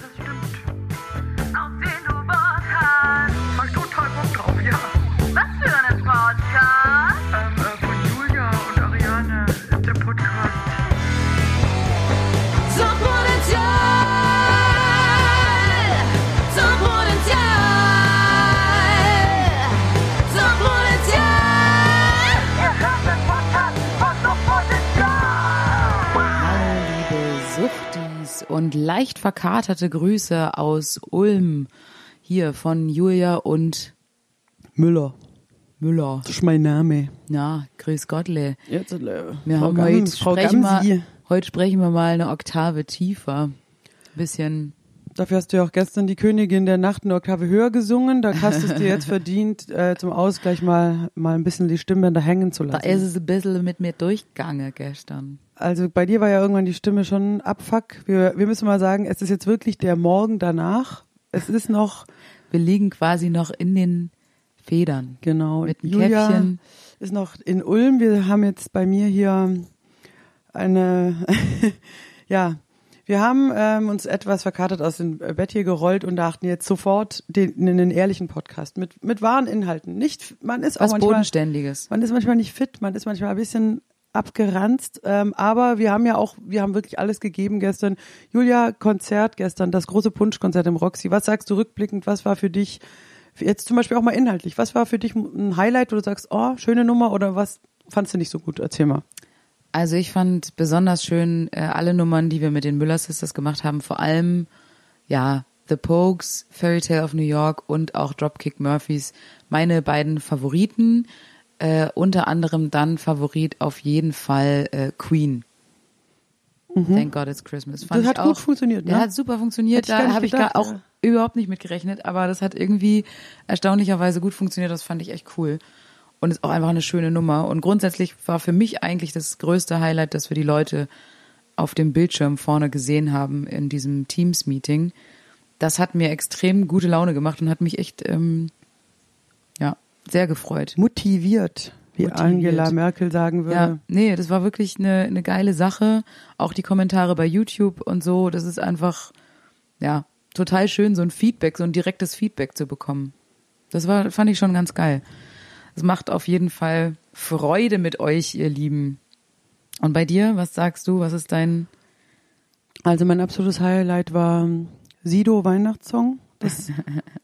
das stimmt. Und leicht verkaterte Grüße aus Ulm. Hier von Julia und Müller. Müller. Das ist mein Name. Na, grüß Gottle. Jetzt, äh, Wir Frau haben Gam- heute, Frau sprechen Gamsi. wir, heute sprechen wir mal eine Oktave tiefer. Bisschen, Dafür hast du ja auch gestern die Königin der Nacht eine Oktave höher gesungen. Da hast du es dir jetzt verdient, äh, zum Ausgleich mal, mal ein bisschen die Stimmbänder hängen zu da lassen. ist es ein bisschen mit mir durchgegangen gestern. Also bei dir war ja irgendwann die Stimme schon abfuck. Wir, wir müssen mal sagen, es ist jetzt wirklich der Morgen danach. Es ist noch, Wir liegen quasi noch in den Federn. genau, Mit einem Julia Käffchen. ist noch in Ulm. Wir haben jetzt bei mir hier eine, ja, wir haben ähm, uns etwas verkatert aus dem Bett hier gerollt und dachten jetzt sofort den, einen ehrlichen Podcast mit, mit wahren Inhalten. Nicht, man ist auch Was manchmal, Bodenständiges. man ist manchmal nicht fit, man ist manchmal ein bisschen abgeranzt, ähm, aber wir haben ja auch, wir haben wirklich alles gegeben gestern. Julia, Konzert gestern, das große Punschkonzert im Roxy. Was sagst du rückblickend? Was war für dich jetzt zum Beispiel auch mal inhaltlich? Was war für dich ein Highlight, wo du sagst, oh, schöne Nummer oder was fandst du nicht so gut? Erzähl mal. Also ich fand besonders schön äh, alle Nummern, die wir mit den Müller Sisters gemacht haben. Vor allem, ja, The Pokes, Fairy Tale of New York und auch Dropkick Murphys. Meine beiden Favoriten. Äh, unter anderem dann Favorit auf jeden Fall äh, Queen. Thank God it's Christmas. Fand Mhm. Das hat gut auch, funktioniert, ne? Ja, hat super funktioniert. Gar Da habe ich gar auch ja. überhaupt nicht mit gerechnet, aber das hat irgendwie erstaunlicherweise gut funktioniert. Das fand ich echt cool. Und ist auch einfach eine schöne Nummer. Und grundsätzlich war für mich eigentlich das größte Highlight, dass wir die Leute auf dem Bildschirm vorne gesehen haben in diesem Teams-Meeting. Das hat mir extrem gute Laune gemacht und hat mich echt, ähm, ja, sehr gefreut. Motiviert, wie Motiviert. Angela Merkel sagen würde. Ja, nee, das war wirklich eine, eine geile Sache. Auch die Kommentare bei YouTube und so, das ist einfach, ja, total schön, so ein Feedback, so ein direktes Feedback zu bekommen. Das war, fand ich schon ganz geil. Es macht auf jeden Fall Freude mit euch, ihr Lieben. Und bei dir, was sagst du? Was ist dein, Also mein absolutes Highlight war Sido Weihnachtssong. Das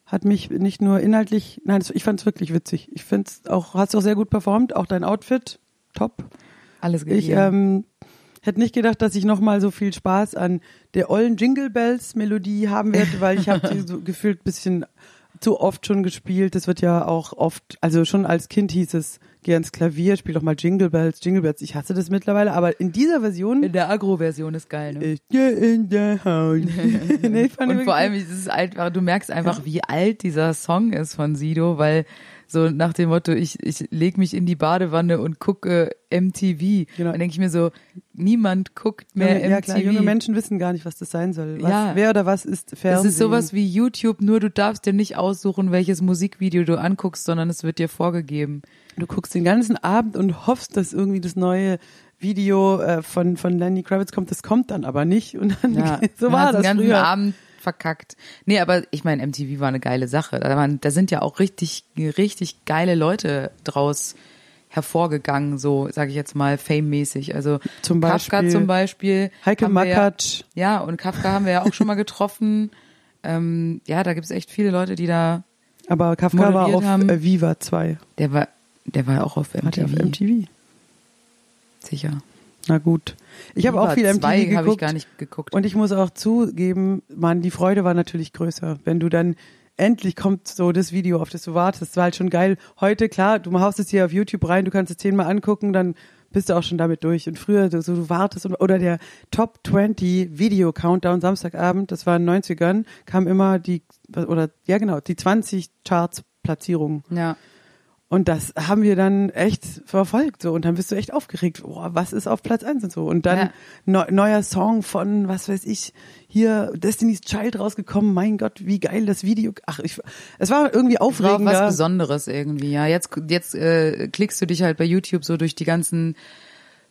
hat mich nicht nur inhaltlich, nein, das, ich fand es wirklich witzig. Ich finde es auch, hast du auch sehr gut performt, auch dein Outfit, top. alles Ich gegeben? ähm, hätte nicht gedacht, dass ich nochmal so viel Spaß an der ollen Jingle Bells Melodie haben werde, weil ich habe sie so gefühlt bisschen zu oft schon gespielt. Das wird ja auch oft, also schon als Kind hieß es, geh ans Klavier, spiel doch mal Jingle Bells, Jingle Bells. Ich hasse das mittlerweile, aber in dieser Version in der Agro-Version ist geil, ne? ich geh in der Haus. nee, ich fand Und vor allem, es ist einfach, du merkst einfach, wie alt dieser Song ist von Sido, weil so nach dem Motto, ich, ich leg mich in die Badewanne und gucke MTV. Genau. Dann denke ich mir so, niemand guckt mehr ja MTV. klar, junge Menschen wissen gar nicht, was das sein soll. Was, Ja. Wer oder was ist Fernsehen? ist sowas wie YouTube, nur du darfst dir nicht aussuchen, welches Musikvideo du anguckst, sondern es wird dir vorgegeben. Du guckst den ganzen Abend und hoffst, dass irgendwie das neue Video äh, von, von Lenny Kravitz kommt. Das kommt dann aber nicht. Und dann, Ja, so man war hat das den ganzen früher. Abend verkackt. Nee, aber ich meine, MTV war eine geile Sache. Da, waren, da sind ja auch richtig, richtig geile Leute draus hervorgegangen, so sage ich jetzt mal, fame-mäßig. Also Zum Kafka Beispiel zum Beispiel. Heike wir ja- Makatsch. Ja, und Kafka haben wir ja auch schon mal getroffen. Ähm, ja, da gibt's echt viele Leute, die da. Aber Kafka war auf haben. äh, Viva 2. Der war, der war auch auf Hat er MTV. auf MTV? Sicher. Na gut. Ich habe auch viel MTV 2 geguckt. habe ich gar nicht geguckt. Und ich muss auch zugeben, man, die Freude war natürlich größer, wenn du dann endlich kommt so das Video, auf das du wartest. Das war halt schon geil. Heute, klar, du haust es hier auf YouTube rein, du kannst es zehnmal angucken, dann bist du auch schon damit durch. Und früher, du, so, du wartest und, oder der Top 20 Video Countdown Samstagabend, das war in den 90ern, kam immer die, oder, ja genau, die 20 Charts Platzierungen. ja. Und das haben wir dann echt verfolgt so und dann bist du echt aufgeregt, boah, was ist auf Platz eins und so und dann Ja. neu, neuer Song von was weiß ich hier Destiny's Child rausgekommen, mein Gott, wie geil das Video. Ach, ich es war irgendwie aufregender. was Besonderes irgendwie, ja. Jetzt, jetzt äh, klickst du dich halt bei YouTube so durch die ganzen,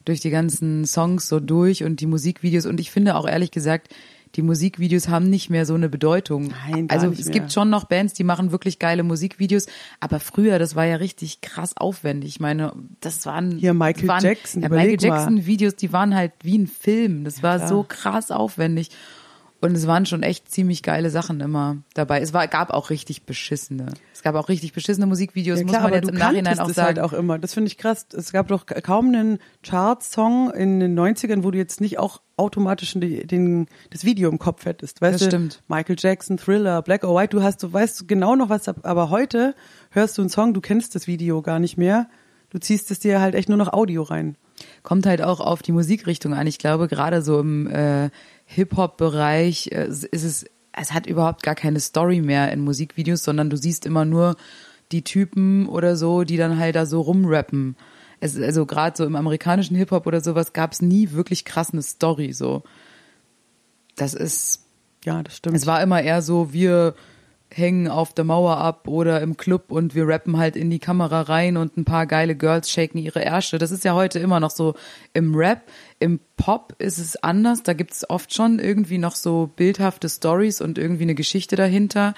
durch die ganzen Songs so durch und die Musikvideos und ich finde auch ehrlich gesagt, die Musikvideos haben nicht mehr so eine Bedeutung. Nein, gar also nicht es mehr. gibt schon noch Bands, die machen wirklich geile Musikvideos, aber früher, das war ja richtig krass aufwendig. Ich meine, das waren Hier Michael waren, Jackson, ja, Michael. Jackson Videos, die waren halt wie ein Film. Das war klar. so krass aufwendig. Und es waren schon echt ziemlich geile Sachen immer dabei. Es war, gab auch richtig beschissene. Es gab auch richtig beschissene Musikvideos, Ja, muss klar, man aber jetzt im Nachhinein auch sagen. halt auch immer. Das finde ich krass. Es gab doch kaum einen Chart-Song in den 90ern, wo du jetzt nicht auch automatisch die, den, das Video im Kopf hättest. Weißt Das du? stimmt. Michael Jackson, Thriller, Black or White, du hast, du weißt genau noch was, aber heute hörst du einen Song, du kennst das Video gar nicht mehr. Du ziehst es dir halt echt nur noch Audio rein. kommt halt auch auf die Musikrichtung an. Ich glaube, gerade so im äh, Hip-Hop-Bereich äh, ist es, es hat überhaupt gar keine Story mehr in Musikvideos, sondern du siehst immer nur die Typen oder so, die dann halt da so rumrappen. Es, also gerade so im amerikanischen Hip-Hop oder sowas gab es nie wirklich krass eine Story. So, das ist Ja, das stimmt. es war immer eher so, wir hängen auf der Mauer ab oder im Club und wir rappen halt in die Kamera rein und ein paar geile Girls shaken ihre Ärsche. Das ist ja heute immer noch so im Rap. Im Pop ist es anders. Da gibt es oft schon irgendwie noch so bildhafte Stories und irgendwie eine Geschichte dahinter.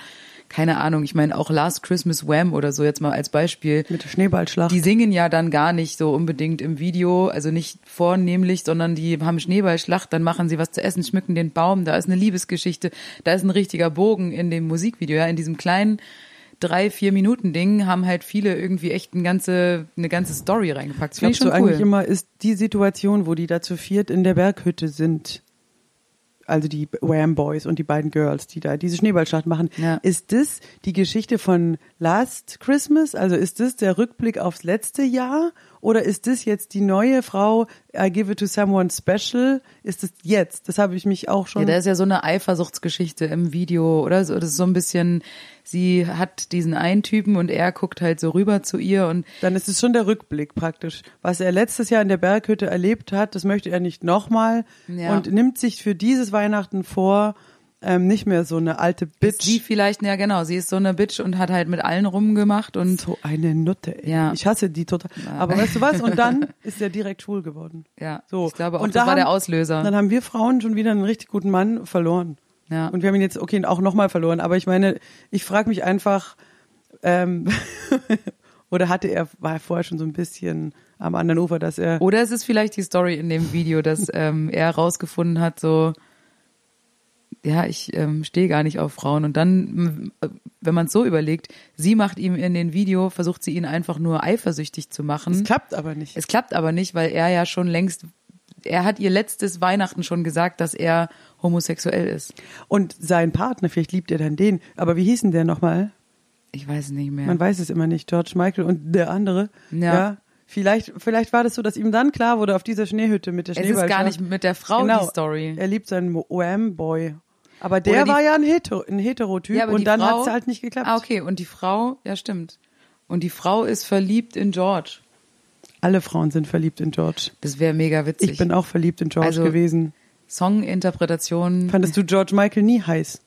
Keine Ahnung, ich meine auch Last Christmas Wham oder so jetzt mal als Beispiel. mit der Schneeballschlacht. Die singen ja dann gar nicht so unbedingt im Video, also nicht vornehmlich, sondern die haben Schneeballschlacht, dann machen sie was zu essen, schmücken den Baum, da ist eine Liebesgeschichte, da ist ein richtiger Bogen in dem Musikvideo, ja, in diesem kleinen drei, vier Minuten Ding haben halt viele irgendwie echt eine ganze, eine ganze Story reingepackt. Finde ich schon du cool. eigentlich immer, ist die Situation, wo die da zu viert in der Berghütte sind, also die Wham Boys und die beiden Girls, die da diese Schneeballschlacht machen, Ja. ist das die Geschichte von Last Christmas? Also ist das der Rückblick aufs letzte Jahr? Oder ist das jetzt die neue Frau, I give it to someone special? Ist das jetzt? Das habe ich mich auch schon. Ja, da ist ja so eine Eifersuchtsgeschichte im Video, oder? So, das ist so ein bisschen, sie hat diesen einen Typen und er guckt halt so rüber zu ihr und Dann ist es schon der Rückblick praktisch. Was er letztes Jahr in der Berghütte erlebt hat, das möchte er nicht nochmal Ja. und nimmt sich für dieses Weihnachten vor, ähm, nicht mehr so eine alte Bitch. sie vielleicht, ja genau, sie ist so eine Bitch und hat halt mit allen rumgemacht und so eine Nutte. Ey. Ja. Ich hasse die total. Aber weißt du was? Und dann ist er direkt schwul geworden. ja, So. ich glaube auch, und das da war der haben- Auslöser. Dann haben wir Frauen schon wieder einen richtig guten Mann verloren. Ja. Und wir haben ihn jetzt, okay, auch nochmal verloren. Aber ich meine, ich frage mich einfach, ähm, oder hatte er, war er vorher schon so ein bisschen am anderen Ufer, dass er. Oder es ist vielleicht die Story in dem Video, dass ähm, er rausgefunden hat, so, ja, ich ähm, stehe gar nicht auf Frauen. Und dann, m, wenn man es so überlegt, sie macht ihm in den Video, versucht sie ihn einfach nur eifersüchtig zu machen. Es klappt aber nicht. Es klappt aber nicht, weil er ja schon längst, er hat ihr letztes Weihnachten schon gesagt, dass er homosexuell ist. Und sein Partner, vielleicht liebt er dann den. Aber wie hieß denn der nochmal? Ich weiß nicht mehr. Man weiß es immer nicht. George Michael und der andere. Ja. Vielleicht, vielleicht war das so, dass ihm dann klar wurde auf dieser Schneehütte mit der es ist gar nicht mit der Frau Genau. die Story. Er liebt seinen Wham-Boy. Aber der die- war ja ein, Hetero, ein Heterotyp Ja, und dann Frau- hat es halt nicht geklappt. Ah, okay. Und die Frau, ja, stimmt. Und die Frau ist verliebt in George. Alle Frauen sind verliebt in George. Das wäre mega witzig. Ich bin auch verliebt in George Also- gewesen. Songinterpretation. Fandest du George Michael nie heiß?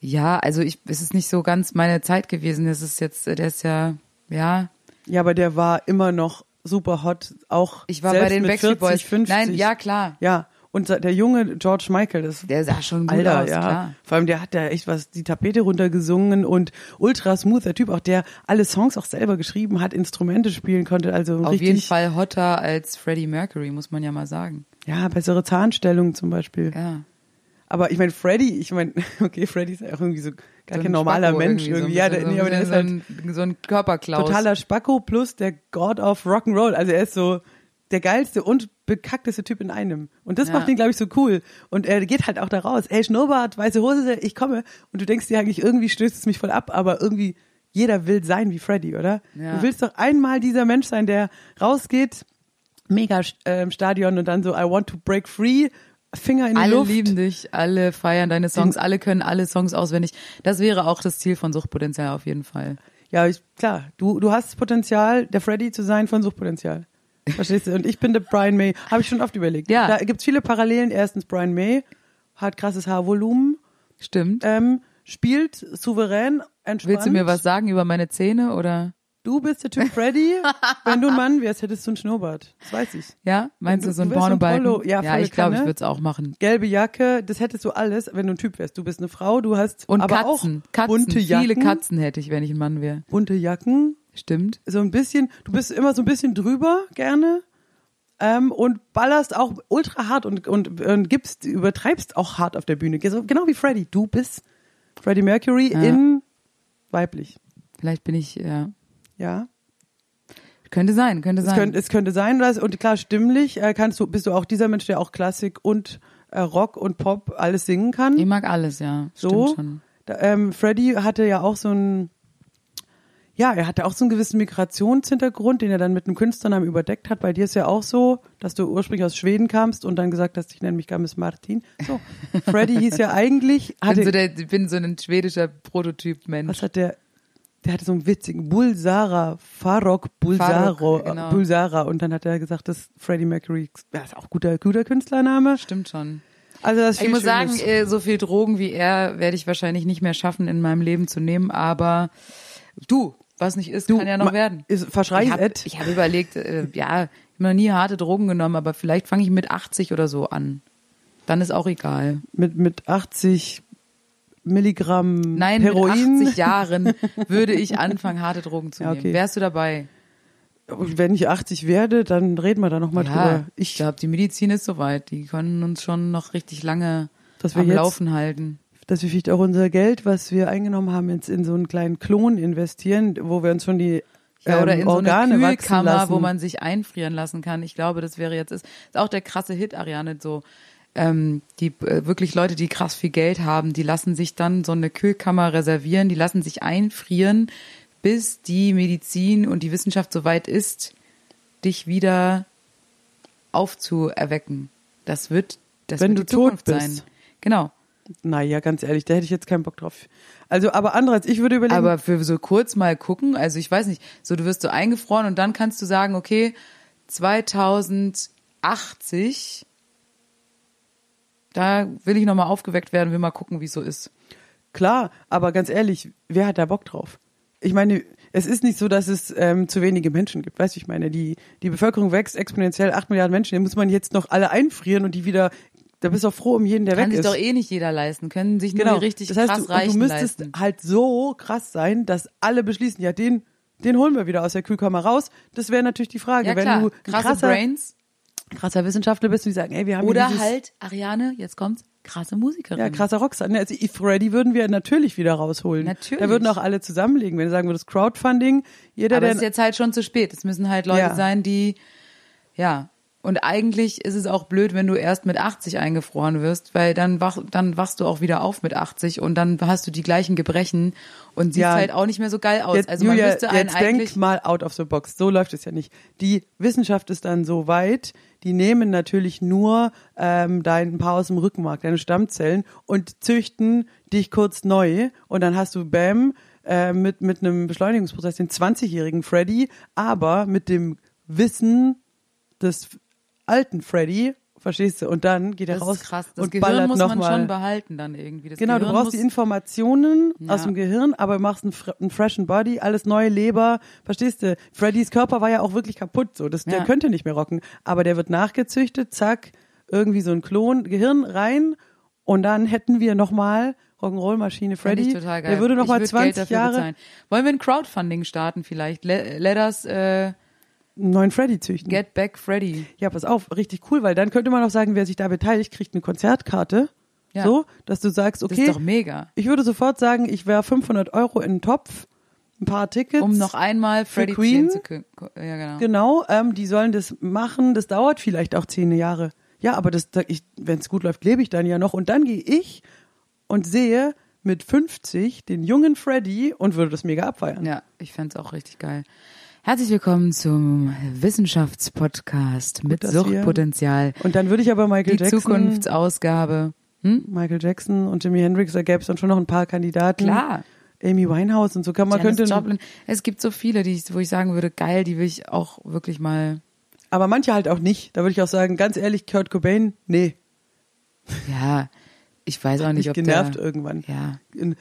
Ja, also ich, es ist nicht so ganz meine Zeit gewesen. Es ist jetzt, der ist ja, ja. Ja, aber der war immer noch super hot, auch Ich war bei den Backstreet 40, Boys. 50. Nein, ja, klar. Ja, und der junge George Michael, das Der sah schon gut Alter, aus, ja. klar. Vor allem, der hat da echt was, die Tapete runtergesungen und ultra smooth, der Typ auch, der alle Songs auch selber geschrieben hat, Instrumente spielen konnte, also Auf richtig, jeden Fall hotter als Freddie Mercury, muss man ja mal sagen. ja, bessere Zahnstellung zum Beispiel. Ja. Aber ich meine, Freddy, ich meine, okay, Freddy ist ja auch irgendwie so gar So kein ein normaler Spacko Mensch so ein irgendwie. ja, der, nee, aber der ist so halt ein, so ein Körperklaus. totaler Spacko plus der God of Rock'n'Roll. Also er ist so der geilste und bekackteste Typ in einem. Und das Ja. macht ihn, glaube ich, so cool. Und er geht halt auch da raus. Ey, Schnurrbart, weiße Hose, ich komme. Und du denkst dir eigentlich, irgendwie stößt es mich voll ab, aber irgendwie jeder will sein wie Freddy, oder? Ja. Du willst doch einmal dieser Mensch sein, der rausgeht, mega ähm, Stadion und dann so, I want to break free, Finger in die alle Luft. lieben dich, alle feiern deine Songs, alle können alle Songs auswendig. Das wäre auch das Ziel von Suchtpotenzial auf jeden Fall. Ja, ich, klar, du, du hast das Potenzial, der Freddy zu sein von Suchtpotenzial. Verstehst du? Und ich bin der Brian May. Habe ich schon oft überlegt. Ja. Da gibt's viele Parallelen. Erstens, Brian May hat krasses Haarvolumen, Stimmt. ähm, spielt souverän, entspannt. Willst du mir was sagen über meine Zähne oder? Du bist der Typ Freddy. Wenn du ein Mann wärst, hättest du einen Schnurrbart. Das weiß ich. Ja, meinst du Du- so ein ein Pornobalken? Ja, ja ich glaube, ich würde es auch machen. Gelbe Jacke, das hättest du alles, wenn du ein Typ wärst. Du bist eine Frau, du hast Und aber Katzen, auch Katzen, bunte Jacken. viele Katzen hätte ich, wenn ich ein Mann wäre. Bunte Jacken, Stimmt. so ein bisschen, du bist immer so ein bisschen drüber gerne ähm, und ballerst auch ultra hart und, und, und gibst, übertreibst auch hart auf der Bühne. Genau wie Freddy. Du bist Freddie Mercury Ja. in weiblich. Vielleicht bin ich, ja. Ja. Könnte sein, könnte Es sein. könnte, es könnte sein, dass, und klar, stimmlich äh, kannst du, bist du auch dieser Mensch, der auch Klassik und äh, Rock und Pop alles singen kann. ich mag alles, ja. so. Stimmt schon. Da, ähm, Freddy hatte ja auch so ein, ja, er hatte auch so einen gewissen Migrationshintergrund, den er dann mit einem Künstlernamen überdeckt hat. Bei dir ist ja auch so, dass du ursprünglich aus Schweden kamst und dann gesagt hast, ich nenne mich Gamis Martin. So, Freddy hieß ja eigentlich, Ich bin hatte, so, der, bin so ein schwedischer Prototyp-Mensch. was hat der, der hatte so einen witzigen Bulsara, Farok Bulsaro, Farrokh, genau. Bulsara und dann hat er gesagt, das ist Freddie Mercury, ja, ist auch guter, guter Künstlername. Stimmt schon. Also das ist Ich muss sagen, Schönes. äh, so viel Drogen wie er werde ich wahrscheinlich nicht mehr schaffen, in meinem Leben zu nehmen, aber du, was nicht ist, kann ja noch werden. Ist, verschrei Ich habe hab überlegt, äh, ja, ich habe noch nie harte Drogen genommen, aber vielleicht fange ich mit 80 oder so an. Dann ist auch egal. mit, mit 80 Milligramm Nein, Heroin. mit 80 Jahren würde ich anfangen, harte Drogen zu nehmen. okay. Wärst du dabei? Wenn ich 80 werde, dann reden wir da nochmal ja, drüber. ich Ich, glaube, die Medizin ist soweit. Die können uns schon noch richtig lange Dass wir am jetzt- Laufen halten. Dass wir vielleicht auch unser Geld, was wir eingenommen haben, jetzt in so einen kleinen Klon investieren, wo wir uns schon die Ja, oder ähm, in so Organe eine wachsen Kühlkammer, wo man sich einfrieren lassen kann. Ich glaube, das wäre jetzt ist, ist auch der krasse Hit, Ariane, so ähm, die äh, wirklich Leute, die krass viel Geld haben, die lassen sich dann so eine Kühlkammer reservieren, die lassen sich einfrieren, bis die Medizin und die Wissenschaft so weit ist, dich wieder aufzuerwecken. Das wird, das Wenn wird du die Zukunft tot sein. bist. Genau. Naja, ganz ehrlich, da hätte ich jetzt keinen Bock drauf. Also, aber andererseits, ich würde überlegen, Aber für so kurz mal gucken, also ich weiß nicht, so du wirst so eingefroren und dann kannst du sagen, okay, 2080, da will ich nochmal aufgeweckt werden, will mal gucken, wie es so ist. klar, aber ganz ehrlich, wer hat da Bock drauf? Ich meine, es ist nicht so, dass es ähm, zu wenige Menschen gibt. Weißt du, ich meine, die, die Bevölkerung wächst exponentiell, acht Milliarden Menschen, den muss man jetzt noch alle einfrieren und die wieder, da bist du auch froh um jeden, der Kann weg sich ist. doch eh nicht jeder leisten, können sich nur genau. die richtig das heißt, krass du, Reichen du müsstest leisten. halt so krass sein, dass alle beschließen, ja, den, den holen wir wieder aus der Kühlkammer raus. Das wäre natürlich die Frage. Ja Wenn klar, du ein krasse krasser, Brains krasser Wissenschaftler bist die sagen, ey, wir haben oder halt, Ariane, jetzt kommt's, krasse Musikerin. Ja, krasser Rockstar. Ne, Also Freddy würden wir natürlich wieder rausholen. Natürlich. Da würden auch alle zusammenlegen. Wenn du sagen würdest, Crowdfunding, jeder, Aber es ist jetzt halt schon zu spät. Es müssen halt Leute Ja. sein, die, ja. Und eigentlich ist es auch blöd, wenn du erst mit 80 eingefroren wirst, weil dann, wach, dann wachst du auch wieder auf mit 80 und dann hast du die gleichen Gebrechen und siehst Ja. halt auch nicht mehr so geil aus. Jetzt, also man Julia, müsste einen jetzt eigentlich. denk mal out of the box. So läuft es ja nicht. Die Wissenschaft ist dann so weit, die nehmen natürlich nur ähm, dein ein paar aus dem Rückenmark, deine Stammzellen und züchten dich kurz neu und dann hast du Bam äh, mit mit einem Beschleunigungsprozess den 20-jährigen Freddy, aber mit dem Wissen des alten Freddy, verstehst du? Und dann geht er das raus ist krass. Das und Gehirn ballert muss man mal. schon behalten dann irgendwie. Das Genau, du Gehirn brauchst muss, die Informationen Ja. aus dem Gehirn, aber machst einen, einen freshen Body, alles neue Leber, verstehst du? Freddys Körper war ja auch wirklich kaputt, so, das, der Ja. könnte nicht mehr rocken, aber der wird nachgezüchtet, zack, irgendwie so ein Klon, Gehirn rein und dann hätten wir nochmal Rock'n'Roll-Maschine Freddy, ich total geil. der würde nochmal würd 20 Geld dafür Jahre bezahlen. Wollen wir ein Crowdfunding starten vielleicht? Let, let us äh, einen neuen Freddy züchten. get back Freddy. Ja, pass auf, richtig cool, weil dann könnte man auch sagen, wer sich da beteiligt, kriegt eine Konzertkarte, Ja. so, dass du sagst, Das okay, ist doch mega. ich würde sofort sagen, ich wäre 500 Euro in den Topf, ein paar Tickets. Um noch einmal Freddy Queen? sehen zu können. Ja, genau. Genau, ähm, die sollen das machen. Das dauert vielleicht auch zehn Jahre. Ja, aber das, wenn es gut läuft, lebe ich dann ja noch. Und dann gehe ich und sehe mit 50 den jungen Freddy und würde das mega abfeiern. Ja, ich fänd's auch richtig geil. Herzlich willkommen zum Wissenschaftspodcast mit Suchtpotenzial. Und dann würde ich aber Michael Die Jackson, Zukunftsausgabe. Hm? Michael Jackson und Jimi Hendrix, da gäbe es dann schon noch ein paar Kandidaten. Klar. Amy Winehouse und so kann man Janis könnte. Joplin. Es gibt so viele, die ich, wo ich sagen würde, geil, die will ich auch wirklich mal. Aber manche halt auch nicht. Da würde ich auch sagen, ganz ehrlich, Kurt Cobain, nee, Ja, ich weiß auch nicht, ob genervt der, irgendwann. Ja, In-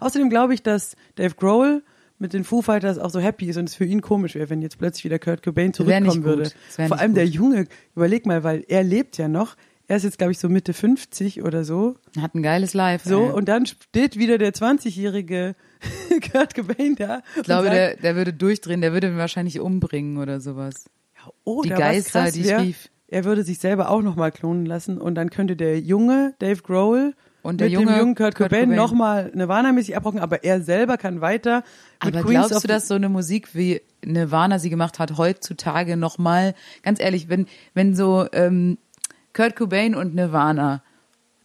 Außerdem glaube ich, dass Dave Grohl mit den Foo Fighters auch so happy ist und es für ihn komisch wäre, wenn jetzt plötzlich wieder Kurt Cobain zurückkommen würde. Vor allem der gut. Junge, überleg mal, weil er lebt ja noch. Er ist jetzt, glaube ich, so Mitte 50 oder so. Hat ein geiles Live. So, ey. und dann steht wieder der 20-jährige Kurt Cobain da. ich glaube, der, der würde durchdrehen, der würde ihn wahrscheinlich umbringen oder sowas. oh, die Geister, krass die ich rief. Er würde sich selber auch nochmal klonen lassen und dann könnte der junge Dave Grohl Und der mit junge dem jungen Kurt, Kurt Cobain, Cobain. nochmal Nirvana-mäßig abrocken, aber er selber kann weiter mit Aber glaubst du, dass so eine Musik wie Nirvana sie gemacht hat, heutzutage nochmal, ganz ehrlich, wenn, wenn so ähm, Kurt Cobain und Nirvana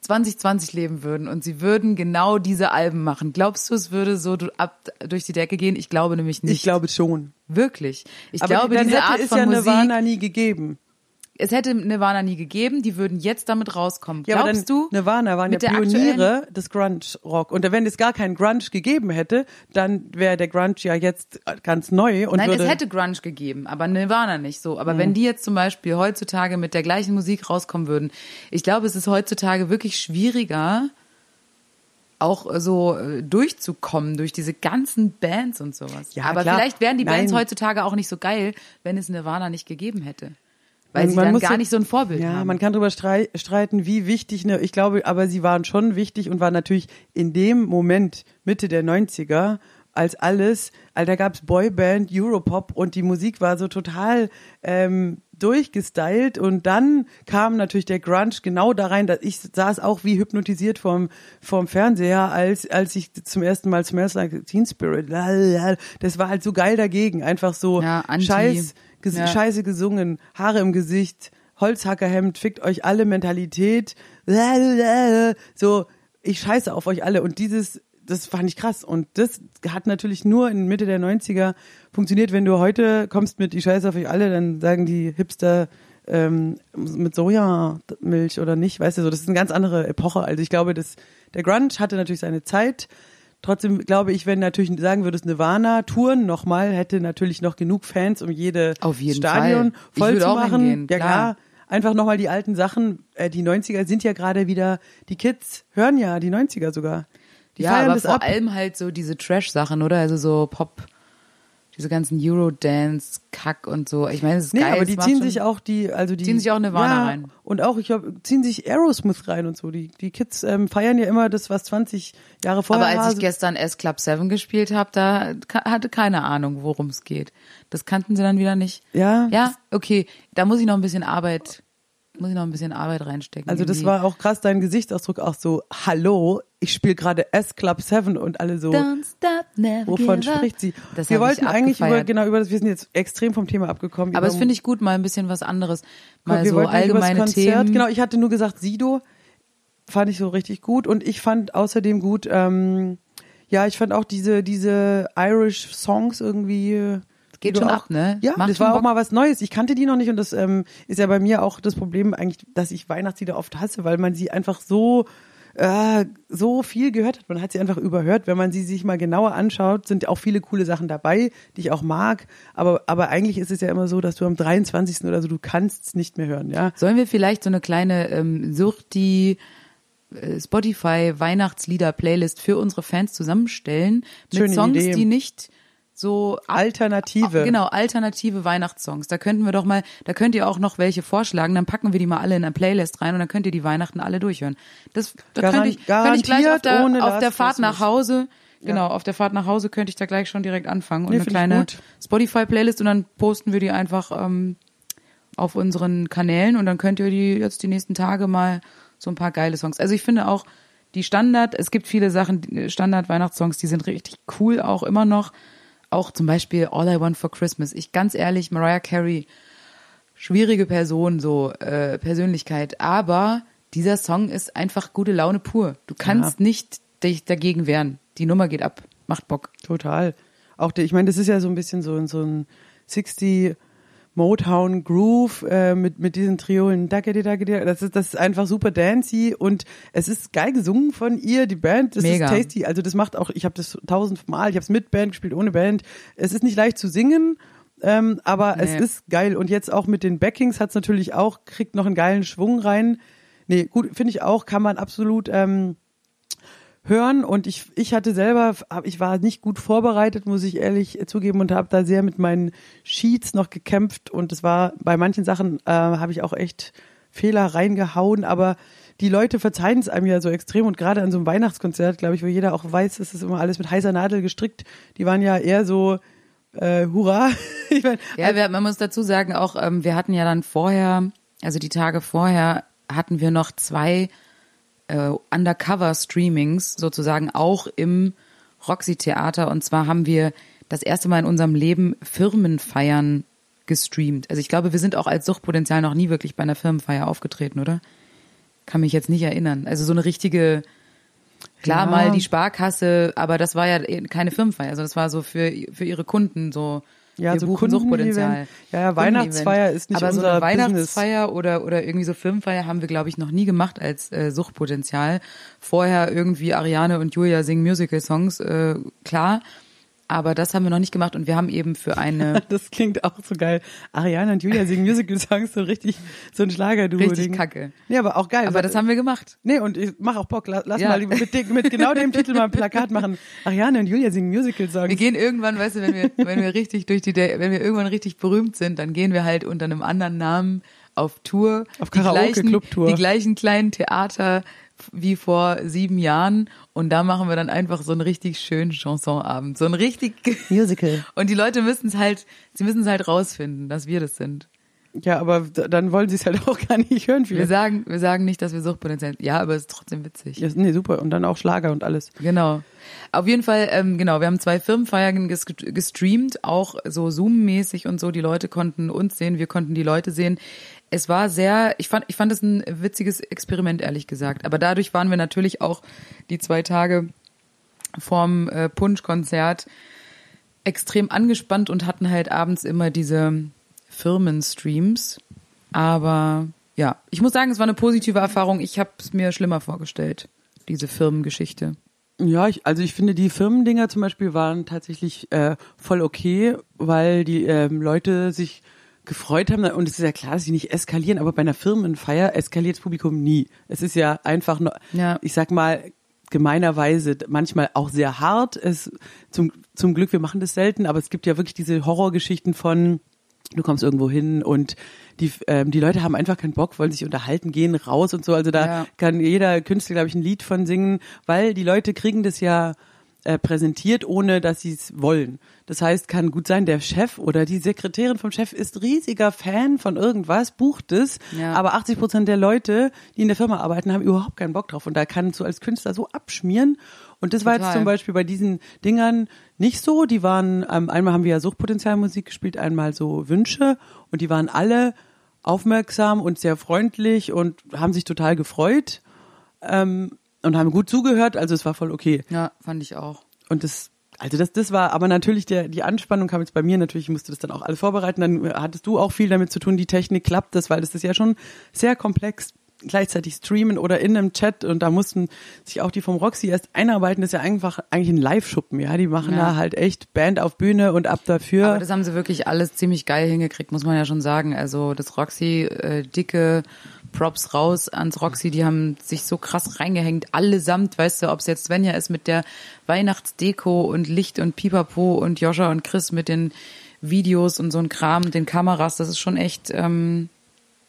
2020 leben würden und sie würden genau diese Alben machen, glaubst du, es würde so ab durch die Decke gehen? Ich glaube nämlich nicht. Ich glaube schon. Wirklich. Ich aber glaube, dann diese Art es von ja Musik, Nirvana nie gegeben. Es hätte Nirvana nie gegeben, die würden jetzt damit rauskommen. Ja, aber Glaubst du? Nirvana waren ja Pioniere des Grunge-Rock. Und wenn es gar keinen Grunge gegeben hätte, dann wäre der Grunge ja jetzt ganz neu und Nein, es hätte Grunge gegeben, aber Nirvana nicht so. Aber wenn die jetzt zum Beispiel heutzutage mit der gleichen Musik rauskommen würden, ich glaube, es ist heutzutage wirklich schwieriger, auch so äh, durchzukommen durch diese ganzen Bands und sowas. Ja, aber klar. vielleicht wären die Bands Nein. heutzutage auch nicht so geil, wenn es Nirvana nicht gegeben hätte. Weil Man- sie dann muss gar ja- nicht so ein Vorbild Ja, haben. man kann darüber strei streiten, wie wichtig, ne, ich glaube, aber sie waren schon wichtig und waren natürlich in dem Moment, Mitte der 90er, als alles, also da gab's Boyband, Europop und die Musik war so total ähm, durchgestylt und dann kam natürlich der Grunge genau da rein, dass ich saß auch wie hypnotisiert vorm, vorm Fernseher, als, als ich zum ersten Mal Smells Like Teen Spirit, das war halt so geil dagegen, einfach so Ja, scheiß, ges Ja. scheiße gesungen, Haare im Gesicht, Holzhackerhemd, fickt euch alle Mentalität, so, ich scheiße auf euch alle und dieses, das fand ich krass und das hat natürlich nur in Mitte der 90er funktioniert, wenn du heute kommst mit ich scheiße auf euch alle, dann sagen die Hipster ähm, mit Sojamilch oder nicht, weißt du so, das ist eine ganz andere Epoche, also ich glaube, das, der Grunge hatte natürlich seine Zeit, Trotzdem glaube ich, wenn natürlich sagen würdest, Nirvana touren nochmal, hätte natürlich noch genug Fans, um jede Auf jeden Stadion Fall. Ich voll würde zu machen. hingehen, ja klar. klar. Einfach nochmal die alten Sachen. Äh, die 90er sind ja gerade wieder, die Kids hören ja die 90er sogar. Die ja, feiern aber vor ab. allem halt so diese Trash-Sachen, oder? Also so Pop, diese ganzen Eurodance, Kack und so. Ich meine, es ist Nee, geil. aber die ziehen schon- sich auch die, also die Ziehen sich auch Nirvana ja, rein. Und auch, ich glaube, ziehen sich Aerosmith rein und so. Die, die Kids ähm, feiern ja immer das, was 20 Jahre vorher Aber war. als ich gestern S Club 7 gespielt habe, da hatte keine Ahnung, worum es geht. Das kannten sie dann wieder nicht. Ja. Ja, okay. Da muss ich noch ein bisschen Arbeit, muss ich noch ein bisschen Arbeit reinstecken. also das Irgendwie. war auch krass, dein Gesichtsausdruck auch so, hallo, ich spiele gerade S Club 7 und alle so. Don't stop, never Wovon give up. spricht sie? Das wir wollten eigentlich über, genau, über das, wir sind jetzt extrem vom Thema abgekommen. Aber das finde ich gut, mal ein bisschen was anderes. Mal wir so wollten eigentlich über das allgemeine Konzert, Themen. genau, ich hatte nur gesagt, Sido fand ich so richtig gut und ich fand außerdem gut, ähm, ja, ich fand auch diese, diese Irish Songs irgendwie. die Geht schon auch, ab, ne? Ja, Macht das war auch Bock. mal was Neues. Ich kannte die noch nicht und das ähm, ist ja bei mir auch das Problem eigentlich, dass ich Weihnachtslieder oft hasse, weil man sie einfach so äh, so viel gehört hat. Man hat sie einfach überhört. Wenn man sie sich mal genauer anschaut, sind auch viele coole Sachen dabei, die ich auch mag. Aber, aber eigentlich ist es ja immer so, dass du am 23. oder so, du kannst es nicht mehr hören, ja. Sollen wir vielleicht so eine kleine ähm, Surti äh, Spotify Weihnachtslieder Playlist für unsere Fans zusammenstellen mit Schöne Songs, Idee. die nicht so Alternative. Genau, alternative Weihnachtssongs. Da könnten wir doch mal, da könnt ihr auch noch welche vorschlagen, dann packen wir die mal alle in eine Playlist rein und dann könnt ihr die Weihnachten alle durchhören. Das da Garan- könnte ich, könnte ich gleich auf der, auf der Fahrt nach. Hause, genau, auf der Fahrt nach Hause könnte ich da gleich schon direkt anfangen und Nee, eine kleine gut. Spotify Playlist und dann posten wir die einfach ähm, auf unseren Kanälen und dann könnt ihr die jetzt die nächsten Tage mal so ein paar geile Songs. Also ich finde auch die Standard, es gibt viele Sachen, die- Standard Weihnachtssongs, die sind richtig cool auch immer noch. Auch zum Beispiel All I Want for Christmas. Ich ganz ehrlich, Mariah Carey, schwierige Person, so äh, Persönlichkeit, aber dieser Song ist einfach gute Laune pur. Du kannst nicht dich dagegen wehren. Die Nummer geht ab, macht Bock. Total. Auch der, ich meine, das ist ja so ein bisschen so, so ein 60 Motown Groove äh, mit mit diesen Triolen. Das ist das ist einfach super dancey und es ist geil gesungen von ihr. Die Band, das Mega. ist tasty. Also das macht auch. Ich habe das tausendmal. Ich habe es mit Band gespielt, ohne Band. Es ist nicht leicht zu singen. Ähm, aber es Nee. ist geil. Und jetzt auch mit den Backings hat es natürlich auch, kriegt noch einen geilen Schwung rein. Nee, gut, finde ich auch, kann man absolut ähm, hören. Und ich ich hatte selber ich war nicht gut vorbereitet muss ich ehrlich zugeben und habe da sehr mit meinen Sheets noch gekämpft. Und es war bei manchen Sachen äh, habe ich auch echt Fehler reingehauen. Aber die Leute verzeihen es einem ja so extrem. Und gerade an so einem Weihnachtskonzert glaube ich wo jeder auch weiß es ist immer alles mit heißer Nadel gestrickt. Die waren ja eher so äh, hurra. Ich mein, Ja, wir, man muss dazu sagen, auch ähm, wir hatten ja dann vorher, also die Tage vorher, hatten wir noch zwei äh, Undercover-Streamings sozusagen auch im Roxy-Theater. Und zwar haben wir das erste Mal in unserem Leben Firmenfeiern gestreamt. Also ich glaube, wir sind auch als Suchtpotenzial noch nie wirklich bei einer Firmenfeier aufgetreten, oder? Kann mich jetzt nicht erinnern. Also so eine richtige, klar Ja. mal die Sparkasse, aber das war ja keine Firmenfeier. Also das war so für, für ihre Kunden so. Ja, wir so buchen. Suchtpotenzial. Ja, ja. Weihnachtsfeier ist nicht Aber so unser eine Business. Weihnachtsfeier oder, oder irgendwie so Firmenfeier haben wir, glaube ich, noch nie gemacht als äh, Suchtpotenzial. Vorher irgendwie Ariane und Julia singen Musical-Songs, äh, klar. Aber das haben wir noch nicht gemacht und wir haben eben für eine Das klingt auch so geil. Ariana und Julia singen Musical-Songs, so richtig, so ein Schlagerduo. Richtig kacke. Nee, aber auch geil. Aber das haben wir gemacht. Nee, und ich mach auch Bock. Lass Ja. mal mit, mit genau dem Titel mal ein Plakat machen. Ariane und Julia singen Wir Musical-Songs. gehen irgendwann, weißt du, wenn wir, wenn wir richtig durch die, wenn wir irgendwann richtig berühmt sind, dann gehen wir halt unter einem anderen Namen auf Tour. Auf Die Karaoke, gleichen- Clubtour. Die gleichen kleinen Theater wie vor sieben Jahren. Und da machen wir dann einfach so einen richtig schönen Chansonabend. So ein richtig, Musical. und die Leute müssen es halt, sie müssen es halt rausfinden, dass wir das sind. Ja, aber dann wollen sie es halt auch gar nicht hören. Wir Viele. sagen, wir sagen nicht, dass wir Suchtpotenzial sind. Ja, aber es ist trotzdem witzig. Ja, nee, super. Und dann auch Schlager und alles. Genau. Auf jeden Fall, ähm, genau, wir haben zwei Firmenfeiern ges gestreamt, auch so Zoom-mäßig und so. Die Leute konnten uns sehen, wir konnten die Leute sehen. Es war sehr, ich fand, ich fand es ein witziges Experiment, ehrlich gesagt. Aber dadurch waren wir natürlich auch die zwei Tage vorm äh, Punschkonzert extrem angespannt und hatten halt abends immer diese Firmenstreams. Aber ja, ich muss sagen, es war eine positive Erfahrung. Ich habe es mir schlimmer vorgestellt, diese Firmengeschichte. Ja, ich, also ich finde, die Firmendinger zum Beispiel waren tatsächlich äh, voll okay, weil die ähm, Leute sich gefreut haben und es ist ja klar, dass sie nicht eskalieren, aber bei einer Firmenfeier eskaliert das Publikum nie. Es ist ja einfach nur, Ja. ich sag mal, gemeinerweise manchmal auch sehr hart. Es, zum, zum Glück, wir machen das selten, aber es gibt ja wirklich diese Horrorgeschichten von, du kommst irgendwo hin und die, ähm, die Leute haben einfach keinen Bock, wollen sich unterhalten, gehen raus und so. Also da Ja. kann jeder Künstler, glaube ich, ein Lied von singen, weil die Leute kriegen das ja äh, präsentiert, ohne dass sie es wollen. Das heißt, kann gut sein, der Chef oder die Sekretärin vom Chef ist riesiger Fan von irgendwas, bucht es, Ja. aber 80 Prozent der Leute, die in der Firma arbeiten, haben überhaupt keinen Bock drauf. Und da kannst du als Künstler so abschmieren. Und das war jetzt Total. zum Beispiel bei diesen Dingern nicht so. Die waren, ähm, einmal haben wir ja Suchtpotenzialmusik gespielt, einmal so Wünsche und die waren alle aufmerksam und sehr freundlich und haben sich total gefreut ähm, und haben gut zugehört. Also es war voll okay. Ja, fand ich auch. Und das, also das, das war, aber natürlich der, die Anspannung kam jetzt bei mir natürlich, ich musste das dann auch alles vorbereiten. Dann hattest du auch viel damit zu tun, die Technik klappt das, weil das ist ja schon sehr komplex gleichzeitig streamen oder in einem Chat und da mussten sich auch die vom Roxy erst einarbeiten. Das ist ja einfach eigentlich ein Live-Schuppen, ja. Die machen Ja. da halt echt Band auf Bühne und ab dafür. Aber das haben sie wirklich alles ziemlich geil hingekriegt, muss man ja schon sagen. Also das Roxy, äh, dicke Props raus ans Roxy, die haben sich so krass reingehängt, allesamt, weißt du, ob es jetzt Svenja ist mit der Weihnachtsdeko und Licht und Pipapo und Joscha und Chris mit den Videos und so ein Kram, den Kameras, das ist schon echt, ähm,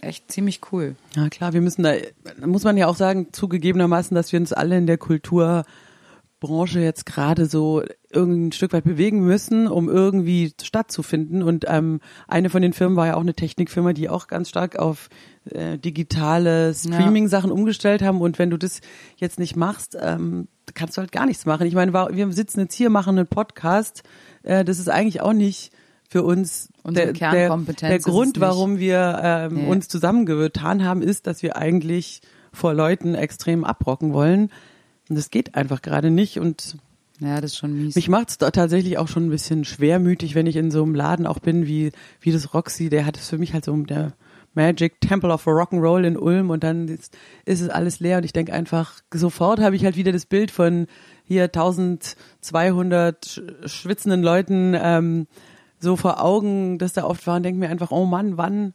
echt ziemlich cool. Ja klar, wir müssen da, da muss man ja auch sagen, zugegebenermaßen, dass wir uns alle in der Kulturbranche jetzt gerade so irgendein Stück weit bewegen müssen, um irgendwie stattzufinden. Und ähm, eine von den Firmen war ja auch eine Technikfirma, die auch ganz stark auf äh, digitale Streaming-Sachen umgestellt haben. Und wenn du das jetzt nicht machst, ähm, kannst du halt gar nichts machen. Ich meine, wir sitzen jetzt hier, machen einen Podcast. Äh, das ist eigentlich auch nicht für uns Unsere der, der, Kernkompetenz der Grund, warum wir ähm, Nee. uns zusammengetan haben, ist, dass wir eigentlich vor Leuten extrem abrocken wollen. Und das geht einfach gerade nicht. Und Ja, das ist schon mies. mich macht es tatsächlich auch schon ein bisschen schwermütig, wenn ich in so einem Laden auch bin, wie, wie das Roxy, der hat es für mich halt so der Magic Temple of Rock'n'Roll in Ulm und dann ist, ist es alles leer und ich denke einfach, sofort habe ich halt wieder das Bild von hier 1200 sch- schwitzenden Leuten ähm, so vor Augen, dass da oft war und denke mir einfach, oh Mann, wann,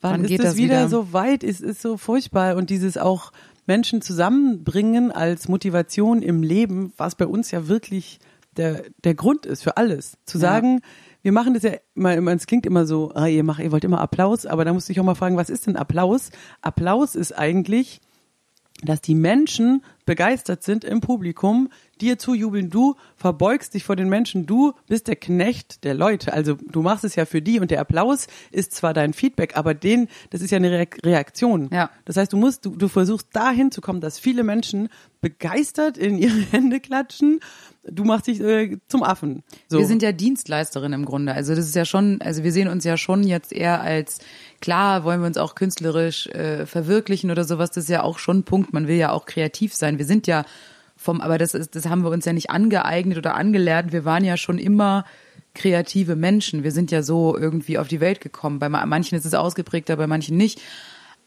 wann, Wann ist geht das das wieder, wieder? so weit? Es ist so furchtbar und dieses auch Menschen zusammenbringen als Motivation im Leben, was bei uns ja wirklich der, der Grund ist für alles. Zu Ja. sagen, wir machen das ja immer, immer es klingt immer so, ah, ihr macht, ihr wollt immer Applaus, aber da musst du dich auch mal fragen, was ist denn Applaus? Applaus ist eigentlich, dass die Menschen begeistert sind im Publikum, dir zujubeln, du verbeugst dich vor den Menschen, du bist der Knecht der Leute. Also du machst es ja für die und der Applaus ist zwar dein Feedback, aber den, das ist ja eine Reak- Reaktion. Ja. Das heißt, du musst, du, du versuchst dahin zu kommen, dass viele Menschen begeistert in ihre Hände klatschen. Du machst dich äh, zum Affen. So. Wir sind ja Dienstleisterin im Grunde. Also das ist ja schon, also wir sehen uns ja schon jetzt eher als, klar wollen wir uns auch künstlerisch äh, verwirklichen oder sowas, das ist ja auch schon ein Punkt. Man will ja auch kreativ sein. Wir sind ja vom, aber das ist, das haben wir uns ja nicht angeeignet oder angelernt. Wir waren ja schon immer kreative Menschen. Wir sind ja so irgendwie auf die Welt gekommen. Bei ma- manchen ist es ausgeprägter, bei manchen nicht.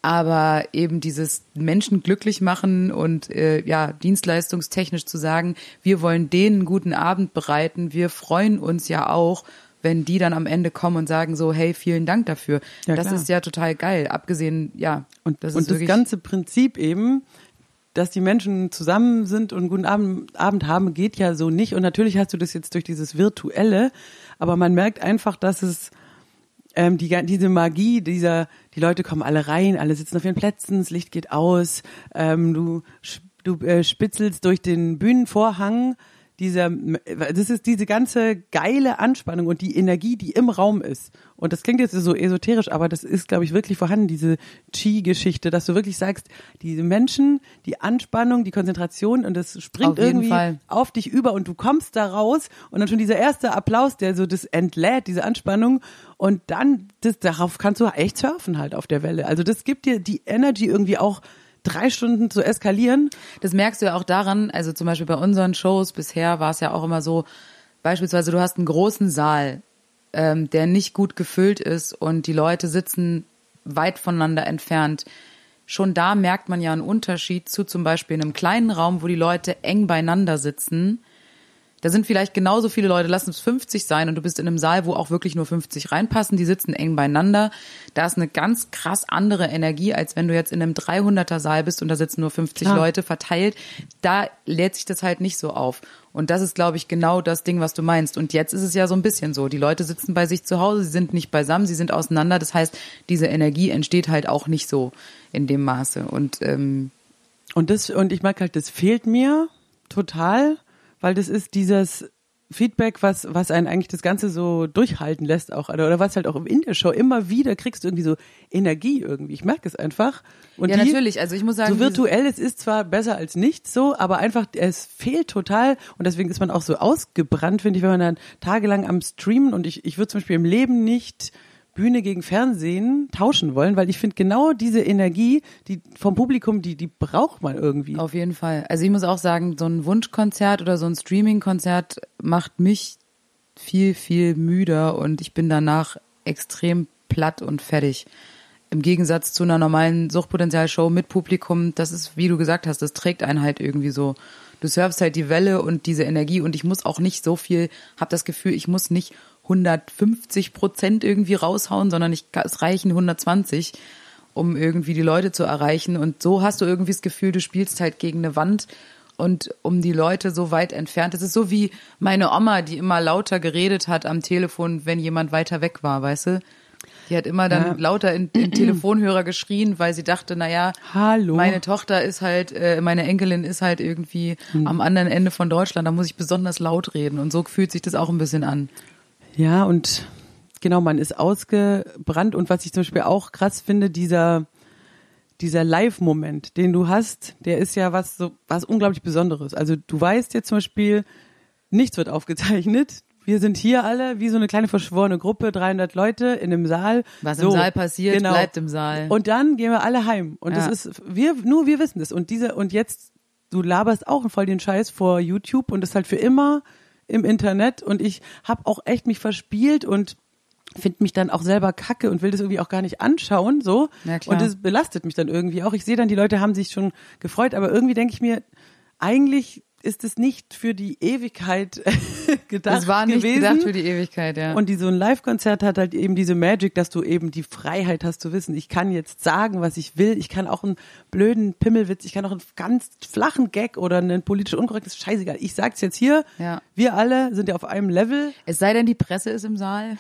Aber eben dieses Menschen glücklich machen und äh, ja, dienstleistungstechnisch zu sagen, wir wollen denen einen guten Abend bereiten, wir freuen uns ja auch, wenn die dann am Ende kommen und sagen so, hey, vielen Dank dafür. Ja, das klar. ist ja total geil. Abgesehen, ja, Und das und das ganze Prinzip eben, dass die Menschen zusammen sind und einen guten Abend, Abend haben, geht ja so nicht. Und natürlich hast du das jetzt durch dieses Virtuelle, aber man merkt einfach, dass es ähm, die, diese Magie dieser, die Leute kommen alle rein, alle sitzen auf ihren Plätzen, das Licht geht aus, ähm, du, du äh, spitzelst durch den Bühnenvorhang, dieser, das ist diese ganze geile Anspannung und die Energie, die im Raum ist. Und das klingt jetzt so esoterisch, aber das ist, glaube ich, wirklich vorhanden, diese Chi-Geschichte, dass du wirklich sagst, diese Menschen, die Anspannung, die Konzentration und das springt Auf irgendwie Fall. auf dich über und du kommst da raus und dann schon dieser erste Applaus, der so das entlädt, diese Anspannung und dann, das, darauf kannst du echt surfen halt auf der Welle. Also das gibt dir die Energy irgendwie auch drei Stunden zu eskalieren. Das merkst du ja auch daran, also zum Beispiel bei unseren Shows bisher war es ja auch immer so, beispielsweise du hast einen großen Saal, ähm, der nicht gut gefüllt ist und die Leute sitzen weit voneinander entfernt. Schon da merkt man ja einen Unterschied zu zum Beispiel einem kleinen Raum, wo die Leute eng beieinander sitzen. Da sind vielleicht genauso viele Leute, lass es 50 sein und du bist in einem Saal, wo auch wirklich nur 50 reinpassen, die sitzen eng beieinander. Da ist eine ganz krass andere Energie, als wenn du jetzt in einem 300er Saal bist und da sitzen nur 50 Klar. Leute verteilt. Da lädt sich das halt nicht so auf. Und das ist, glaube ich, genau das Ding, was du meinst. Und jetzt ist es ja so ein bisschen so. Die Leute sitzen bei sich zu Hause, sie sind nicht beisammen, sie sind auseinander. Das heißt, diese Energie entsteht halt auch nicht so in dem Maße. Und ähm, Und das, und ich merke halt, das fehlt mir total, weil das ist dieses Feedback, was, was einen eigentlich das Ganze so durchhalten lässt auch, oder, oder was halt auch in der Show immer wieder kriegst du irgendwie so Energie irgendwie. Ich merke es einfach. Und ja, die, natürlich. Also ich muss sagen, so virtuell, es ist zwar besser als nichts so, aber einfach, es fehlt total und deswegen ist man auch so ausgebrannt, finde ich, wenn man dann tagelang am Streamen und ich, ich würde zum Beispiel im Leben nicht Bühne gegen Fernsehen tauschen wollen, weil ich finde genau diese Energie, die vom Publikum, die, die braucht man irgendwie. Auf jeden Fall. Also ich muss auch sagen, so ein Wunschkonzert oder so ein Streaming-Konzert macht mich viel, viel müder und ich bin danach extrem platt und fertig. Im Gegensatz zu einer normalen Suchtpotenzial-Show mit Publikum, das ist, wie du gesagt hast, das trägt einen halt irgendwie so. Du surfst halt die Welle und diese Energie und ich muss auch nicht so viel, hab das Gefühl, ich muss nicht 150 Prozent irgendwie raushauen, sondern ich, es reichen 120 um irgendwie die Leute zu erreichen. Und so hast du irgendwie das Gefühl, du spielst halt gegen eine Wand und um die Leute so weit entfernt. Es ist so wie meine Oma, die immer lauter geredet hat am Telefon, wenn jemand weiter weg war, weißt du? Die hat immer dann Ja. lauter in, in Telefonhörer geschrien, weil sie dachte, na ja, Hallo. meine Tochter ist halt, äh, meine Enkelin ist halt irgendwie Hm. am anderen Ende von Deutschland, da muss ich besonders laut reden. Und so fühlt sich das auch ein bisschen an. Ja, und genau, man ist ausgebrannt und was ich zum Beispiel auch krass finde, dieser, dieser Live-Moment, den du hast, der ist ja was so, was unglaublich Besonderes. Also du weißt jetzt zum Beispiel, nichts wird aufgezeichnet. Wir sind hier alle wie so eine kleine verschworene Gruppe, 300 Leute in einem Saal. Was so, im Saal passiert, bleibt im Saal. Und dann gehen wir alle heim. Und Ja. das ist, wir, nur wir wissen das. Und diese, und jetzt, du laberst auch voll den Scheiß vor YouTube und das halt für immer im Internet. Und ich habe auch echt mich verspielt und finde mich dann auch selber kacke und will das irgendwie auch gar nicht anschauen, so. Ja, und das belastet mich dann irgendwie auch. Ich sehe dann, die Leute haben sich schon gefreut, aber irgendwie denke ich mir, eigentlich ist es nicht für die Ewigkeit gedacht Das war nicht gewesen. gedacht für die Ewigkeit, ja. Und die, so ein Live-Konzert hat halt eben diese Magic, dass du eben die Freiheit hast zu wissen, ich kann jetzt sagen, was ich will. Ich kann auch einen blöden Pimmelwitz, ich kann auch einen ganz flachen Gag oder einen politisch unkorrektes Scheißegal. Ich sag's jetzt hier. Ja. Wir alle sind ja auf einem Level. es sei denn, die Presse ist im Saal.